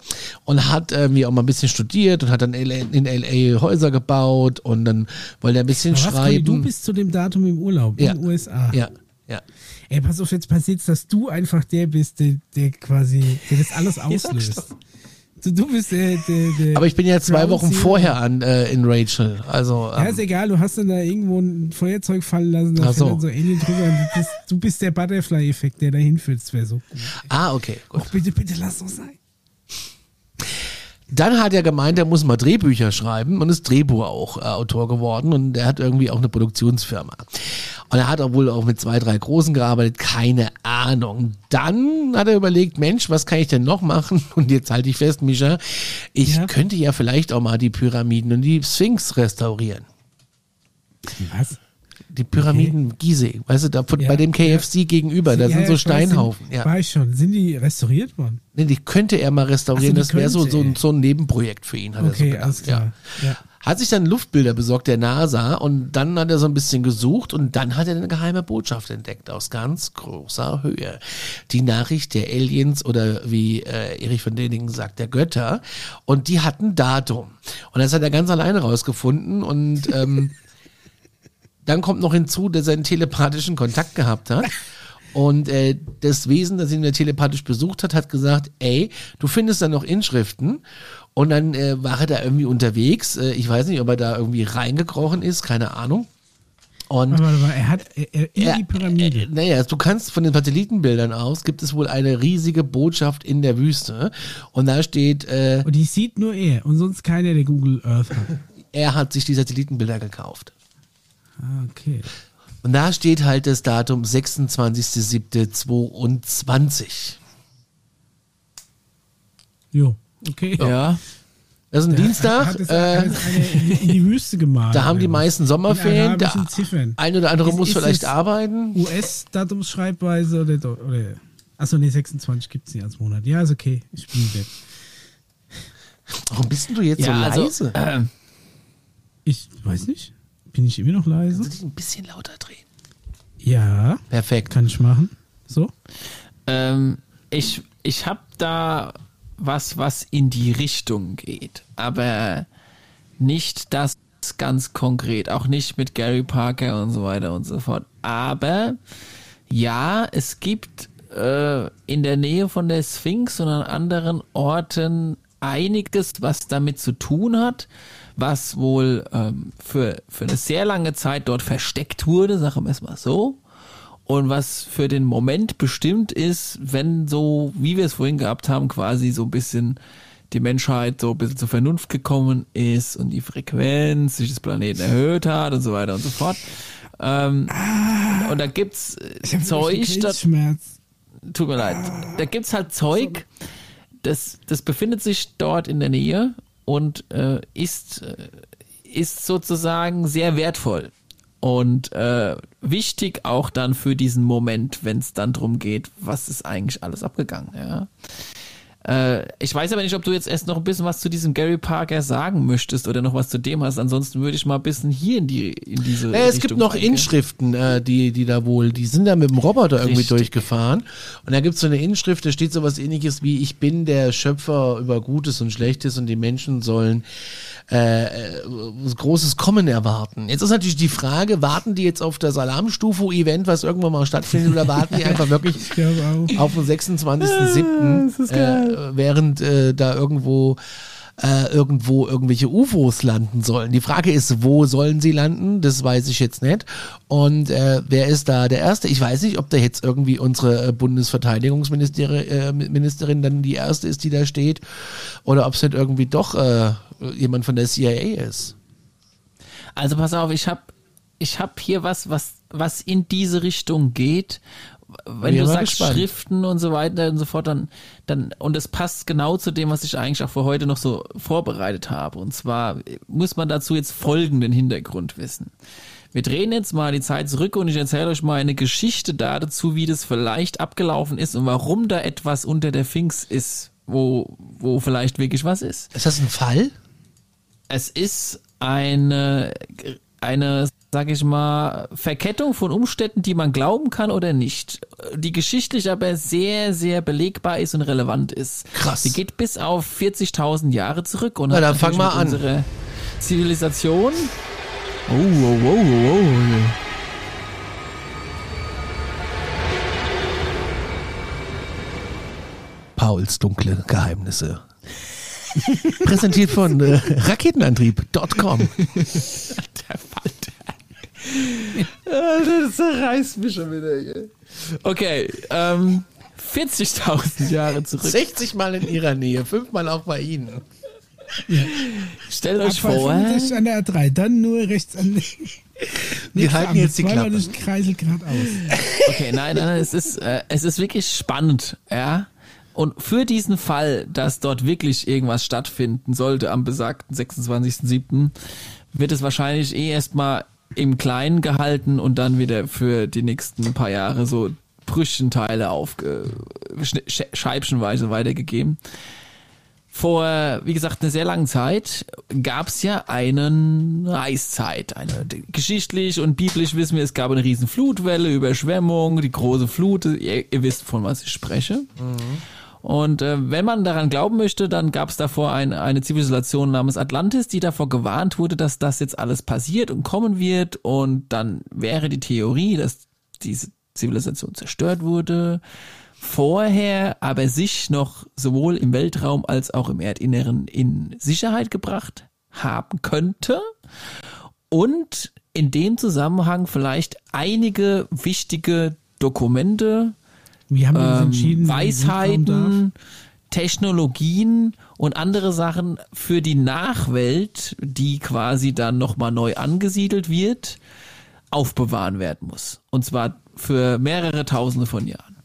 und hat irgendwie auch mal ein bisschen studiert und hat dann LA, in LA Häuser gebaut und dann wollte er ein bisschen Aber was, Conny, schreiben. du bist zu dem Datum im Urlaub Ja. in den USA. ja, ja. Ey, pass auf, jetzt passiert's, dass du einfach der bist, der, der quasi, der das alles auslöst. du, du bist der, der, der Aber ich bin ja zwei Wochen vorher an äh, in Rachel. Also Ja, ähm, ist egal, du hast dann da irgendwo ein Feuerzeug fallen lassen, da so. dann so Alien drüber und du bist, du bist der Butterfly-Effekt, der da hinführt, das wäre so gut. ah okay, gut. Och, bitte, bitte, lass doch sein. Dann hat er gemeint, er muss mal Drehbücher schreiben und ist Drehbuchautor geworden und er hat irgendwie auch eine Produktionsfirma. Und er hat auch wohl auch mit zwei, drei Großen gearbeitet, keine Ahnung. Dann hat er überlegt, Mensch, was kann ich denn noch machen? Und jetzt halte ich fest, Mischa, ich Ja. könnte ja vielleicht auch mal die Pyramiden und die Sphinx restaurieren. Was? Die Pyramiden Gizeh, weißt du, da von, Ja, bei dem KFC gegenüber, da Ja, sind ja, so ich weiß, sind- Steinhaufen. Ja. War ich schon. Sind die restauriert worden? Nee, die könnte er mal restaurieren, so, das wäre so, so, ein, so ein Nebenprojekt für ihn, hat er so Okay, gedacht. alles klar. Ja. Ja. Hat sich dann Luftbilder besorgt der NASA und dann hat er so ein bisschen gesucht und dann hat er eine geheime Botschaft entdeckt aus ganz großer Höhe. Die Nachricht der Aliens oder wie äh, Erich von Däningen sagt, der Götter und die hatten Datum. Und das hat er ganz alleine rausgefunden und ähm, dann kommt noch hinzu, dass er einen telepathischen Kontakt gehabt hat. Und äh, das Wesen, das ihn ja telepathisch besucht hat, hat gesagt, ey, du findest da noch Inschriften. Und dann äh, war er da irgendwie unterwegs. Äh, ich weiß nicht, ob er da irgendwie reingekrochen ist, keine Ahnung. Und Warte, warte, warte, er hat er, er, in Ja, die Pyramide. äh, naja, du kannst von den Satellitenbildern aus, gibt es wohl eine riesige Botschaft in der Wüste. Und da steht, äh, und die sieht nur er und sonst keiner, der Google Earth hat. er hat sich die Satellitenbilder gekauft. Ah, okay. Und da steht halt das Datum 26.07.22. Jo, okay. Ja. Das ist ein Hat Dienstag. es, Äh, hat es eine in, die- Wüste gemalt. da haben die meisten Sommerferien. Der ein oder andere Ist- muss ist vielleicht es- arbeiten. US-Datumsschreibweise oder, oder Achso, nee, 26 gibt es nicht als Monat. Ja, ist okay. Ich bin weg. Warum bist denn du jetzt ja, so also, leise? äh, Ich weiß nicht. Bin ich immer noch leise? Kannst du dich ein bisschen lauter drehen? Ja, Perfekt. kann ich machen. So? ähm, ich ich habe da was, was in die Richtung geht, aber nicht das ganz konkret, auch nicht mit Gary Parker und so weiter und so fort. Aber ja, es gibt äh, in der Nähe von der Sphinx und an anderen Orten einiges, was damit zu tun hat, was wohl ähm, für, für eine sehr lange Zeit dort versteckt wurde, sagen wir es mal so. Und was für den Moment bestimmt ist, wenn so, wie wir es vorhin gehabt haben, quasi so ein bisschen die Menschheit so ein bisschen zur Vernunft gekommen ist und die Frequenz sich des Planeten erhöht hat und so weiter und so fort. Ähm, und da gibt's äh, Zeug, da, tut mir leid. Da gibt's halt Zeug, das, das befindet sich dort in der Nähe und äh, ist, äh, ist sozusagen sehr wertvoll. Und äh, wichtig auch dann für diesen Moment, wenn es dann drum geht, was ist eigentlich alles abgegangen, ja. Äh, ich weiß aber nicht, ob du jetzt erst noch ein bisschen was zu diesem Gary Parker sagen möchtest oder noch was zu dem hast. Ansonsten würde ich mal ein bisschen hier in die in diese. Naja, es gibt noch. Inschriften, äh, die die da wohl, die sind da mit dem Roboter irgendwie Richtig. durchgefahren und da gibt es so eine Inschrift, da steht so was Ähnliches wie: Ich bin der Schöpfer über Gutes und Schlechtes und die Menschen sollen äh, äh, großes Kommen erwarten. Jetzt ist natürlich die Frage, warten die jetzt auf das Alarmstufe-Event, was irgendwann mal stattfindet, oder warten die einfach wirklich auf den 26.07., äh, während äh, da irgendwo äh, irgendwo irgendwelche UFOs landen sollen. Die Frage ist, wo sollen sie landen? Das weiß ich jetzt nicht. Und äh, wer ist da der Erste? Ich weiß nicht, ob da jetzt irgendwie unsere äh, Bundesverteidigungsministerin dann die Erste ist, die da steht, oder ob es nicht irgendwie doch äh, jemand von der CIA ist. Also pass auf, ich habe ich hab hier was, was, was in diese Richtung geht. Wenn du sagst gespannt. Schriften und so weiter und so fort, dann, dann, und es passt genau zu dem, was ich eigentlich auch für heute noch so vorbereitet habe. Und zwar muss man dazu jetzt folgenden Hintergrund wissen. Wir drehen jetzt mal die Zeit zurück und ich erzähle euch mal eine Geschichte dazu, wie das vielleicht abgelaufen ist und warum da etwas unter der Finks ist, wo, wo vielleicht wirklich was ist. Ist das ein Fall? Es ist eine, eine, sag ich mal, Verkettung von Umständen, die man glauben kann oder nicht, die geschichtlich aber sehr, sehr belegbar ist und relevant ist. Krass. Sie geht bis auf 40.000 Jahre zurück und Na, dann fang mal an. unsere Zivilisation. Oh, oh, oh, oh, oh. Pauls dunkle Geheimnisse. Präsentiert von äh, Raketenantrieb.com. Der Falter. Das zerreißt mich schon wieder. Hier. Okay, ähm, 40.000 Jahre zurück. 60 Mal in ihrer Nähe, fünfmal auch bei Ihnen. Ja. Stellt euch vor. an der A3, dann nur rechts an. Wir halten jetzt die Klappe. Ich kreisel gerade aus. Okay, nein, nein, es ist, äh, es ist wirklich spannend, ja. Und für diesen Fall, dass dort wirklich irgendwas stattfinden sollte am besagten 26.07., wird es wahrscheinlich eh erstmal im Kleinen gehalten und dann wieder für die nächsten paar Jahre so Brüchenteile auf scheibchenweise weitergegeben. Vor, wie gesagt, einer sehr langen Zeit gab es ja eine Eiszeit. Eine, geschichtlich und biblisch wissen wir, es gab eine riesen Flutwelle, Überschwemmung, die große Flut. Ihr, ihr wisst, von was ich spreche. Mhm. Und äh, wenn man daran glauben möchte, dann gab es davor ein, eine Zivilisation namens Atlantis, die davor gewarnt wurde, dass das jetzt alles passiert und kommen wird. Und dann wäre die Theorie, dass diese Zivilisation zerstört wurde, vorher aber sich noch sowohl im Weltraum als auch im Erdinneren in Sicherheit gebracht haben könnte. Und in dem Zusammenhang vielleicht einige wichtige Dokumente wie haben wir ähm, entschieden? Weisheiten, Technologien und andere Sachen für die Nachwelt, die quasi dann nochmal neu angesiedelt wird, aufbewahren werden muss. Und zwar für mehrere Tausende von Jahren.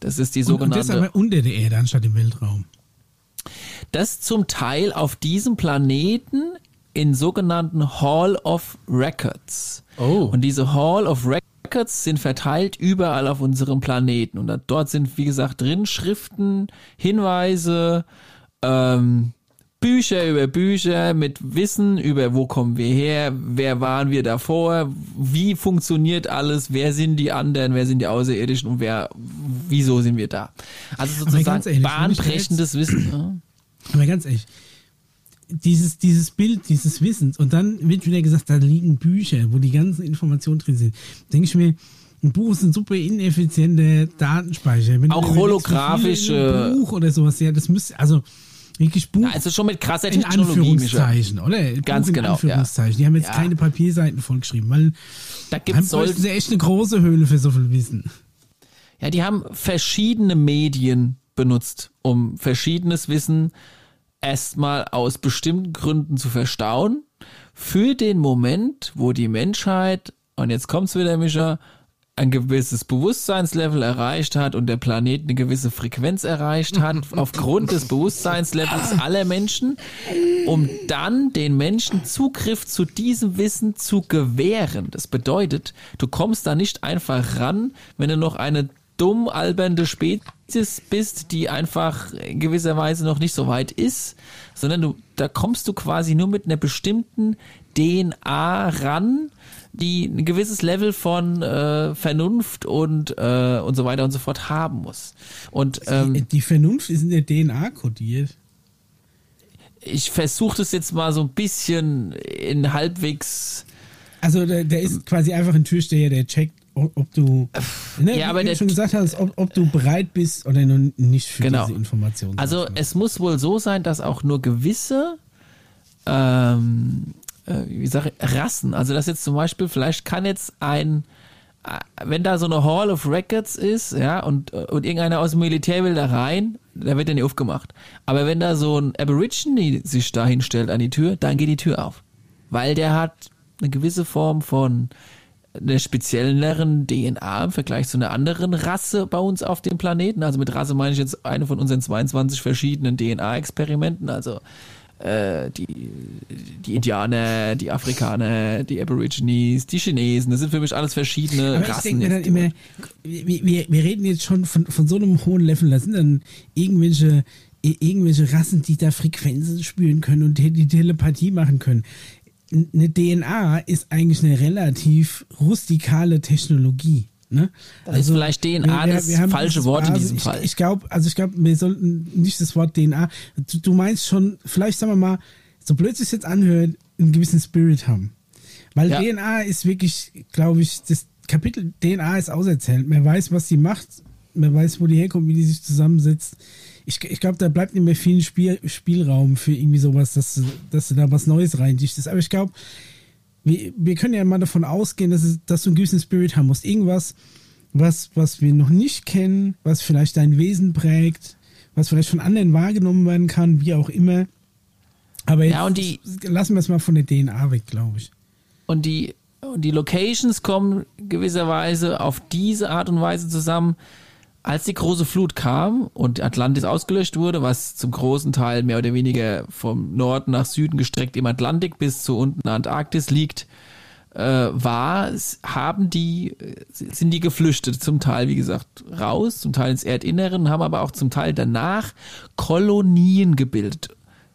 Das ist die sogenannte. Und, das aber unter der Erde anstatt im Weltraum. Das zum Teil auf diesem Planeten in sogenannten Hall of Records. Oh. Und diese Hall of Records Records sind verteilt überall auf unserem Planeten. Und dort sind, wie gesagt, drin Schriften, Hinweise, ähm, Bücher über Bücher mit Wissen über wo kommen wir her, wer waren wir davor, wie funktioniert alles, wer sind die anderen, wer sind die Außerirdischen und wer, wieso sind wir da. Also sozusagen ehrlich, bahnbrechendes Wissen. Aber ganz ehrlich, dieses, dieses Bild, dieses Wissens und dann wird wieder gesagt, da liegen Bücher, wo die ganzen Informationen drin sind. Denke ich mir, ein Buch ist ein super ineffizienter Datenspeicher. Wenn auch holographische Buch oder sowas, ja, das müsste, also wirklich Buch. Also schon mit krasser in Anführungszeichen, oder? Ganz Buch genau. Anführungszeichen. Ja. Die haben jetzt ja. keine Papierseiten vollgeschrieben, weil da gibt's dann sie echt eine große Höhle für so viel Wissen. Ja, die haben verschiedene Medien benutzt, um verschiedenes Wissen erstmal aus bestimmten Gründen zu verstauen, für den Moment, wo die Menschheit, und jetzt kommt's wieder, Mischa, ein gewisses Bewusstseinslevel erreicht hat und der Planet eine gewisse Frequenz erreicht hat, aufgrund des Bewusstseinslevels aller Menschen, um dann den Menschen Zugriff zu diesem Wissen zu gewähren. Das bedeutet, du kommst da nicht einfach ran, wenn du noch eine dumm albernde Spezies bist, die einfach in gewisser Weise noch nicht so weit ist, sondern du, da kommst du quasi nur mit einer bestimmten DNA ran, die ein gewisses Level von äh, Vernunft und äh, und so weiter und so fort haben muss. Und ähm, die, die Vernunft ist in der DNA kodiert. ich versuche das jetzt mal so ein bisschen in halbwegs Also der, der ist quasi einfach ein Türsteher, der checkt, ob, ob du, ne, Ja, aber wie du der- schon gesagt hast, ob, ob du bereit bist oder nicht für Genau. diese Information. Also es muss wohl so sein, dass auch nur gewisse, ähm, äh, wie sage Rassen, also dass jetzt zum Beispiel, vielleicht kann jetzt ein, äh, wenn da so eine Hall of Records ist, ja, und, äh, und irgendeiner aus dem Militär will da rein, da wird der nicht aufgemacht. Aber wenn da so ein Aborigine sich da hinstellt an die Tür, dann geht die Tür auf. Weil der hat eine gewisse Form von einer spezielleren DNA im Vergleich zu einer anderen Rasse bei uns auf dem Planeten. Also mit Rasse meine ich jetzt eine von unseren 22 verschiedenen DNA-Experimenten. Also äh, die, die Indianer, die Afrikaner, die Aborigines, die Chinesen. Das sind für mich alles verschiedene Aber ich Rassen. denke mir wir, wir, wir reden jetzt schon von, von so einem hohen Level, da sind dann irgendwelche, irgendwelche Rassen, die da Frequenzen spüren können und die Telepathie machen können. Eine DNA ist eigentlich eine relativ rustikale Technologie. Ne? Das ist vielleicht DNA das falsche Wort in diesem ich, Fall. Ich glaube, also ich glaube, wir sollten nicht das Wort DNA. Du, du meinst schon, vielleicht sagen wir mal, so blöd es jetzt anhört, einen gewissen Spirit haben. Weil Ja. DNA ist wirklich, glaube ich, das Kapitel DNA ist auserzählt. Man weiß, was sie macht, man weiß, wo die herkommt, wie die sich zusammensetzt. Ich, ich glaube, da bleibt nicht mehr viel Spiel, Spielraum für irgendwie sowas, dass, du- dass du da was Neues reindichtest. Aber ich glaube, wir, wir können ja mal davon ausgehen, dass, es, dass du einen gewissen Spirit haben musst. Irgendwas, was, was wir noch nicht kennen, was vielleicht dein Wesen prägt, was vielleicht von anderen wahrgenommen werden kann, wie auch immer. Aber jetzt Ja, und die- lassen wir es mal von der DNA weg, glaube ich. und die und die Locations kommen gewisserweise auf diese Art und Weise zusammen, als die große Flut kam und Atlantis ausgelöscht wurde, was zum großen Teil mehr oder weniger vom Norden nach Süden gestreckt im Atlantik bis zu unten Antarktis liegt, äh, war, haben die, äh, sind die geflüchtet, zum Teil, wie gesagt, raus, zum Teil ins Erdinneren, haben aber auch zum Teil danach Kolonien gebildet.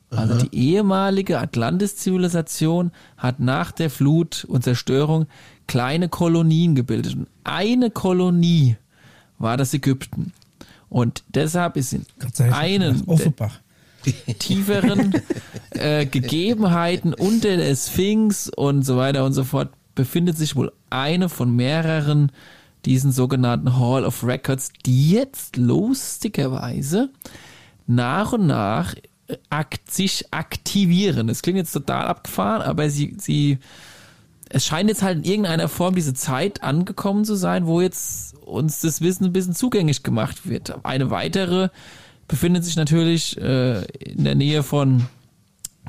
Also die ehemalige Atlantis-Zivilisation hat nach der Flut und Zerstörung kleine Kolonien gebildet. Und eine Kolonie war das Ägypten. Und deshalb ist in einen tieferen äh, Gegebenheiten unter der Sphinx und so weiter und so fort befindet sich wohl eine von mehreren diesen sogenannten Hall of Records, die jetzt lustigerweise nach und nach äh, akt sich aktivieren. Das klingt jetzt total abgefahren, aber sie, sie, es scheint jetzt halt in irgendeiner Form diese Zeit angekommen zu sein, wo jetzt uns das Wissen ein bisschen zugänglich gemacht wird. Eine weitere befindet sich natürlich äh, in der Nähe von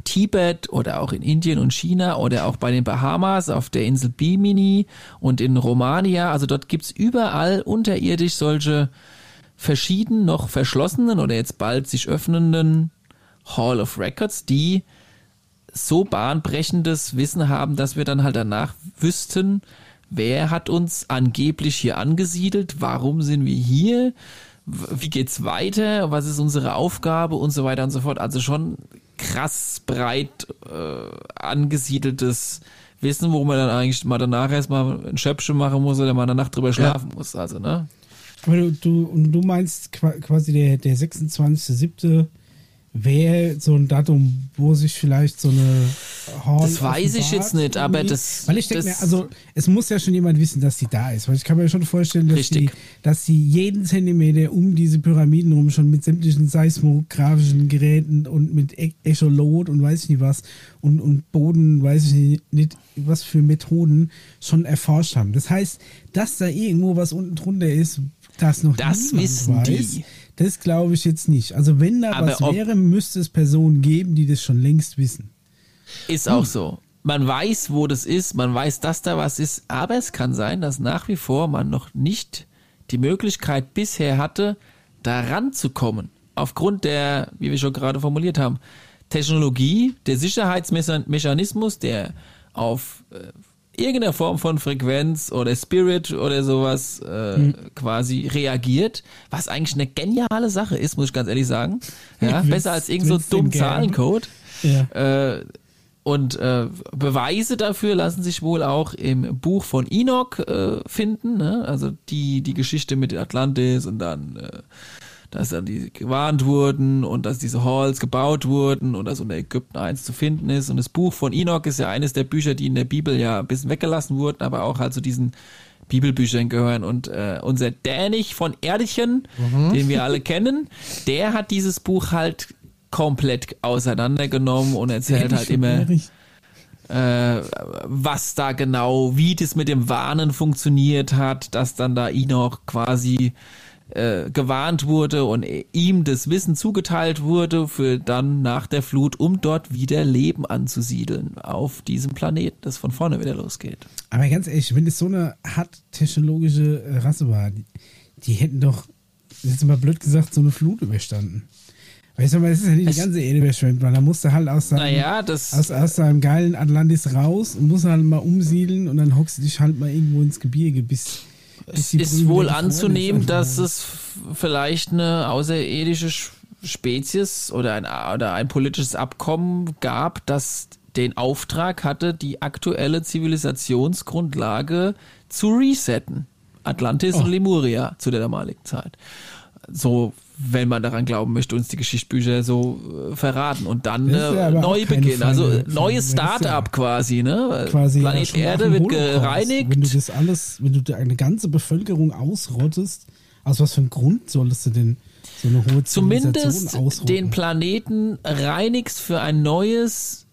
Tibet oder auch in Indien und China oder auch bei den Bahamas auf der Insel Bimini und in Romania. Also dort gibt's überall unterirdisch solche verschieden noch verschlossenen oder jetzt bald sich öffnenden Hall of Records, die so bahnbrechendes Wissen haben, dass wir dann halt danach wüssten, wer hat uns angeblich hier angesiedelt, warum sind wir hier, wie geht's weiter, was ist unsere Aufgabe und so weiter und so fort. Also schon krass breit äh, angesiedeltes Wissen, wo man dann eigentlich mal danach erstmal ein Schöpfchen machen muss oder mal eine Nacht drüber schlafen muss. Also, ne? Du, du, und du meinst qua- quasi der, der 26.07. wäre so ein Datum, wo sich vielleicht so eine Hall Das weiß ich jetzt nicht, aber das- Weil ich denke mir, also es muss ja schon jemand wissen, dass sie da ist. Weil ich kann mir schon vorstellen, dass Richtig. dass sie jeden Zentimeter um diese Pyramiden rum schon mit sämtlichen seismografischen Geräten und mit E- Echolot und weiß ich nicht was und, und Boden, weiß ich nicht, nicht was für Methoden schon erforscht haben. Das heißt, dass da irgendwo was unten drunter ist, das noch Das wissen weiß, die. Das glaube ich jetzt nicht. Also wenn da Aber was wäre, müsste es Personen geben, die das schon längst wissen. Ist auch so. man weiß, wo das ist, man weiß, dass da was ist, aber es kann sein, dass nach wie vor man noch nicht die Möglichkeit bisher hatte, da ranzukommen. Aufgrund der, wie wir schon gerade formuliert haben, Technologie, der Sicherheitsmechanismus, der auf äh, irgendeiner Form von Frequenz oder Spirit oder sowas äh, hm. quasi reagiert, was eigentlich eine geniale Sache ist, muss ich ganz ehrlich sagen. Ja, besser als irgend so dumm Zahlencode. Ja. Äh, und äh, Beweise dafür lassen sich wohl auch im Buch von Enoch äh, finden. Ne? Also die, die Geschichte mit Atlantis und dann, äh, dass dann die gewarnt wurden und dass diese Halls gebaut wurden und dass unter Ägypten eins zu finden ist. Und das Buch von Enoch ist ja eines der Bücher, die in der Bibel ja ein bisschen weggelassen wurden, aber auch halt zu diesen Bibelbüchern gehören. Und äh, unser Dänich von Erdchen, mhm. den wir alle kennen, der hat dieses Buch halt komplett auseinandergenommen und erzählt halt immer, äh, was da genau, wie das mit dem Warnen funktioniert hat, dass dann da Enoch quasi äh, gewarnt wurde und ihm das Wissen zugeteilt wurde für dann nach der Flut, um dort wieder Leben anzusiedeln auf diesem Planeten, das von vorne wieder losgeht. Aber ganz ehrlich, wenn es so eine hart technologische Rasse war, die, die hätten doch, jetzt mal blöd gesagt, so eine Flut überstanden. Weißt du, aber es ist ja nicht die ganze Erde verschwemmt, weil da musste halt aus seinem, naja, aus, aus seinem geilen Atlantis raus und muss halt mal umsiedeln und dann hockst du dich halt mal irgendwo ins Gebirge bis. Es ist wohl anzunehmen, dass es vielleicht eine außerirdische Spezies oder ein, oder ein politisches Abkommen gab, das den Auftrag hatte, die aktuelle Zivilisationsgrundlage zu resetten. Atlantis oh. und Lemuria zu der damaligen Zeit. So wenn man daran glauben möchte, uns die Geschichtsbücher so äh, verraten und dann äh, neu beginnen. Also neues Start-up ja quasi, ne? Quasi Planet Erde wird gereinigt. Wenn du das alles, wenn du eine ganze Bevölkerung ausrottest, aus was für einem Grund solltest du denn so eine hohe Zumindest ausrotten? den Planeten reinigst für ein neues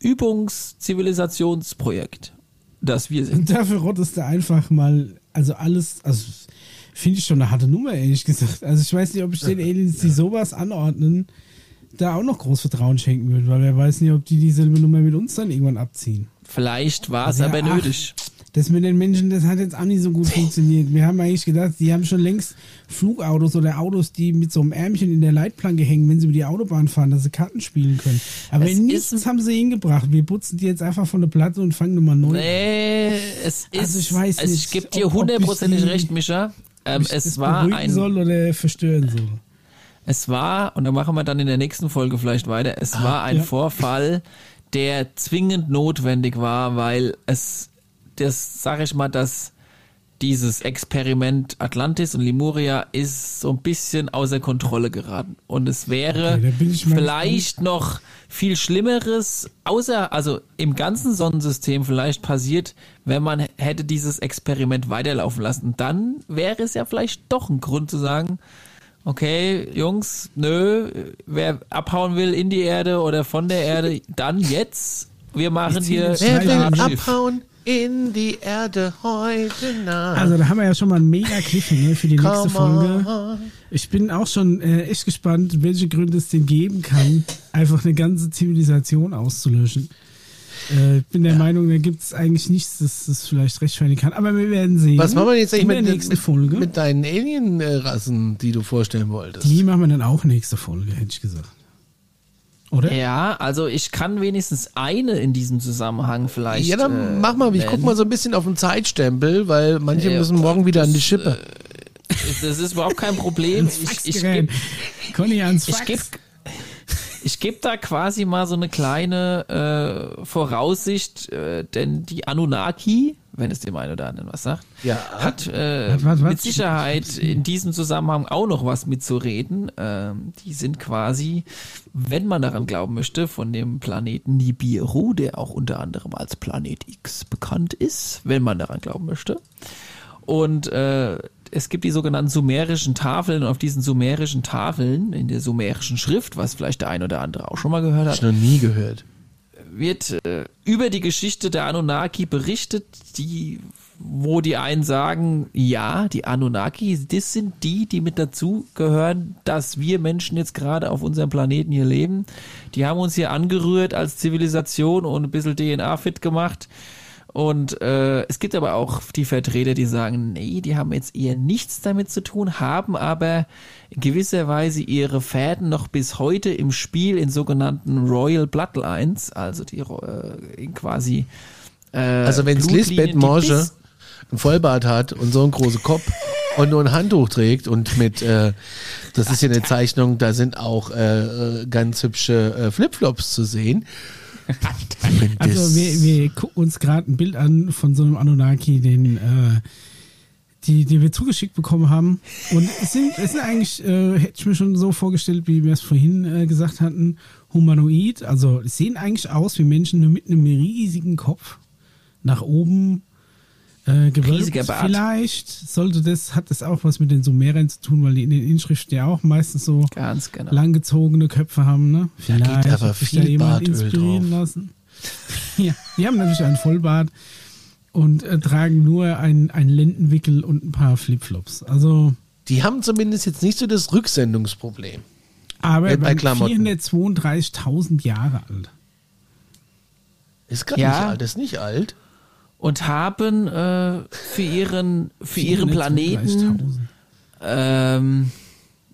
Übungszivilisationsprojekt, das wir sind. Und dafür rottest du einfach mal, also alles, also finde ich schon eine harte Nummer, ehrlich gesagt. Also ich weiß nicht, ob ich den Aliens, die sowas anordnen, da auch noch groß Vertrauen schenken würde, weil wer weiß nicht, ob die dieselbe Nummer mit uns dann irgendwann abziehen. Vielleicht war es also, aber nötig. Das mit den Menschen, das hat jetzt auch nicht so gut funktioniert. Wir haben eigentlich gedacht, die haben schon längst Flugautos oder Autos, die mit so einem Ärmchen in der Leitplanke hängen, wenn sie über die Autobahn fahren, dass sie Karten spielen können. Aber es nichts haben sie hingebracht. Wir putzen die jetzt einfach von der Platte und fangen nochmal neu nee, an. es ist, also ich weiß also nicht. Ich gebe dir hundertprozentig recht, Mischa. Ähm, es war ein. soll oder verstören soll. Es war, und da machen wir dann in der nächsten Folge vielleicht weiter, es ah, war ein ja. Vorfall, der zwingend notwendig war, weil es, das sage ich mal, dass dieses Experiment Atlantis und Lemuria ist so ein bisschen außer Kontrolle geraten. Und es wäre okay, vielleicht noch viel Schlimmeres, außer, also im ganzen Sonnensystem vielleicht passiert, wenn man hätte dieses Experiment weiterlaufen lassen. Dann wäre es ja vielleicht doch ein Grund zu sagen, okay, Jungs, nö, wer abhauen will in die Erde oder von der Erde, dann jetzt. Wir machen hier. Wer will abhauen? In die Erde heute Nacht. Also da haben wir ja schon mal einen mega Cliffhanger für die Come nächste Folge. On. Ich bin auch schon äh, echt gespannt, welche Gründe es denn geben kann, einfach eine ganze Zivilisation auszulöschen. Äh, ich bin der ja. Meinung, da gibt es eigentlich nichts, das das vielleicht rechtfertigen kann. Aber wir werden sehen. Was machen wir jetzt eigentlich mit, der nächsten Folge? mit deinen Alien-Rassen, die du vorstellen wolltest? Die machen wir dann auch nächste Folge, hätte ich gesagt. Oder? Ja, also ich kann wenigstens eine in diesem Zusammenhang vielleicht. Ja, dann äh, mach mal, ich guck mal so ein bisschen auf den Zeitstempel, weil manche äh, müssen morgen wieder an die Schippe. Äh, das ist überhaupt kein Problem. ich, ich gebe ich geb, ich geb da quasi mal so eine kleine äh, Voraussicht, äh, denn die Anunnaki, wenn es dem einen oder anderen was sagt, ja. hat äh, was, was, mit Sicherheit in diesem Zusammenhang auch noch was mitzureden. Ähm, die sind quasi, wenn man daran glauben möchte, von dem Planeten Nibiru, der auch unter anderem als Planet X bekannt ist, wenn man daran glauben möchte. Und äh, es gibt die sogenannten sumerischen Tafeln und auf diesen sumerischen Tafeln, in der sumerischen Schrift, was vielleicht der ein oder andere auch schon mal gehört hat. Ich noch nie gehört wird äh, über die Geschichte der Anunnaki berichtet, die wo die einen sagen, ja, die Anunnaki, das sind die, die mit dazu gehören, dass wir Menschen jetzt gerade auf unserem Planeten hier leben. Die haben uns hier angerührt als Zivilisation und ein bisschen DNA fit gemacht. Und äh, es gibt aber auch die Vertreter, die sagen, nee, die haben jetzt eher nichts damit zu tun, haben aber in gewisser Weise ihre Fäden noch bis heute im Spiel in sogenannten Royal Bloodlines, also die äh, quasi äh, Also wenn Lisbeth Morge ein Vollbart hat und so einen großen Kopf und nur ein Handtuch trägt und mit, äh, das ist ja eine Zeichnung, da sind auch äh, ganz hübsche äh, Flipflops zu sehen. Also wir, wir gucken uns gerade ein Bild an von so einem Anunnaki, den äh, die, die wir zugeschickt bekommen haben. Und es sind, es sind eigentlich, äh, hätte ich mir schon so vorgestellt, wie wir es vorhin äh, gesagt hatten, humanoid. Also es sehen eigentlich aus wie Menschen nur mit einem riesigen Kopf nach oben äh, gewölbt. Vielleicht sollte das, hat das auch was mit den Sumerern zu tun, weil die in den Inschriften ja auch meistens so Ganz genau. langgezogene Köpfe haben. Ne? Vielleicht da geht aber viel Bartöl drauf. lassen. ja, die haben natürlich einen Vollbart und äh, tragen nur einen, einen Lendenwickel und ein paar Flipflops. Also die haben zumindest jetzt nicht so das Rücksendungsproblem. Aber bei 432.000 Jahre alt. Ist gar ja. nicht alt, ist nicht alt. Und haben äh, für ihren für ihren Planeten ähm,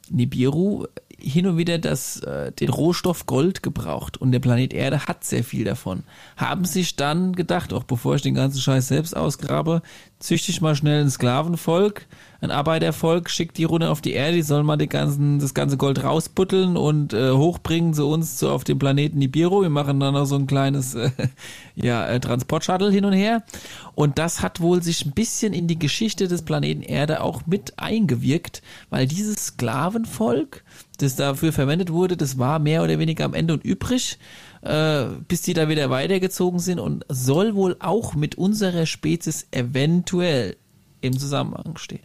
Nibiru hin und wieder das, äh, den Rohstoff Gold gebraucht und der Planet Erde hat sehr viel davon. Haben sich dann gedacht, auch bevor ich den ganzen Scheiß selbst ausgrabe, züchte ich mal schnell ein Sklavenvolk, ein Arbeitervolk, schickt die runter auf die Erde, die sollen mal die ganzen, das ganze Gold rausbutteln und äh, hochbringen zu uns zu auf dem Planeten Nibiru. Wir machen dann noch so ein kleines äh, ja, äh, Transportshuttle hin und her. Und das hat wohl sich ein bisschen in die Geschichte des Planeten Erde auch mit eingewirkt, weil dieses Sklavenvolk, das dafür verwendet wurde, das war mehr oder weniger am Ende und übrig, äh, bis die da wieder weitergezogen sind und soll wohl auch mit unserer Spezies eventuell im Zusammenhang stehen.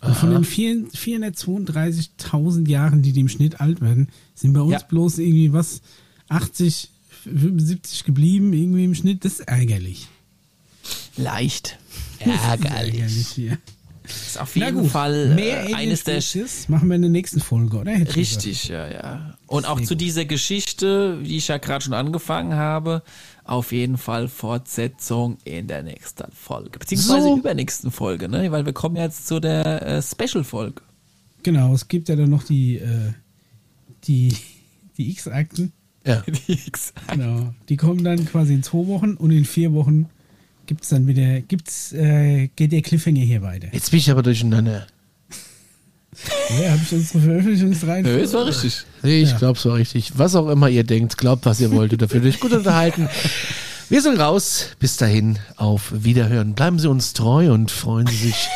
Und von den 432.000 Jahren, die, im Schnitt alt werden, sind bei uns ja. bloß irgendwie was 80, 75 geblieben, irgendwie im Schnitt. Das ist ärgerlich. Leicht. Ärgerlich. ärgerlich ist auf jeden gut, Fall mehr äh, eines der machen wir in der nächsten Folge, oder? Richtig, ja, ja. Und auch zu dieser Geschichte, die ich ja gerade schon angefangen habe, auf jeden Fall Fortsetzung in der nächsten Folge, beziehungsweise so. übernächsten Folge, ne? Weil wir kommen jetzt zu der äh, Special-Folge. Genau, es gibt ja dann noch die äh, die die X-Akten. Ja. Die X-Akten. Genau, die kommen dann quasi in zwei Wochen und in vier Wochen gibt's dann wieder, gibt's, äh, geht der Cliffhanger hier weiter. Jetzt bin ich aber durcheinander. Ja, habe ich unsere Veröffentlichungsreihenfolge? Ja, es war richtig. Nee, ich ja. glaube, es war richtig. Was auch immer ihr denkt, glaubt, was ihr wollt. Dafür euch gut unterhalten. Wir sind raus. Bis dahin, auf Wiederhören. Bleiben Sie uns treu und freuen Sie sich,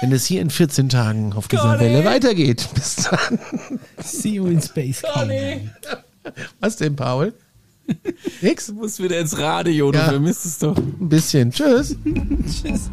wenn es hier in 14 Tagen auf dieser Welle weitergeht. Bis dann. See you in space. Was denn, Paul? Nix? Du musst wieder ins Radio, du ja. vermisst es doch. Ein bisschen. Tschüss. Tschüss.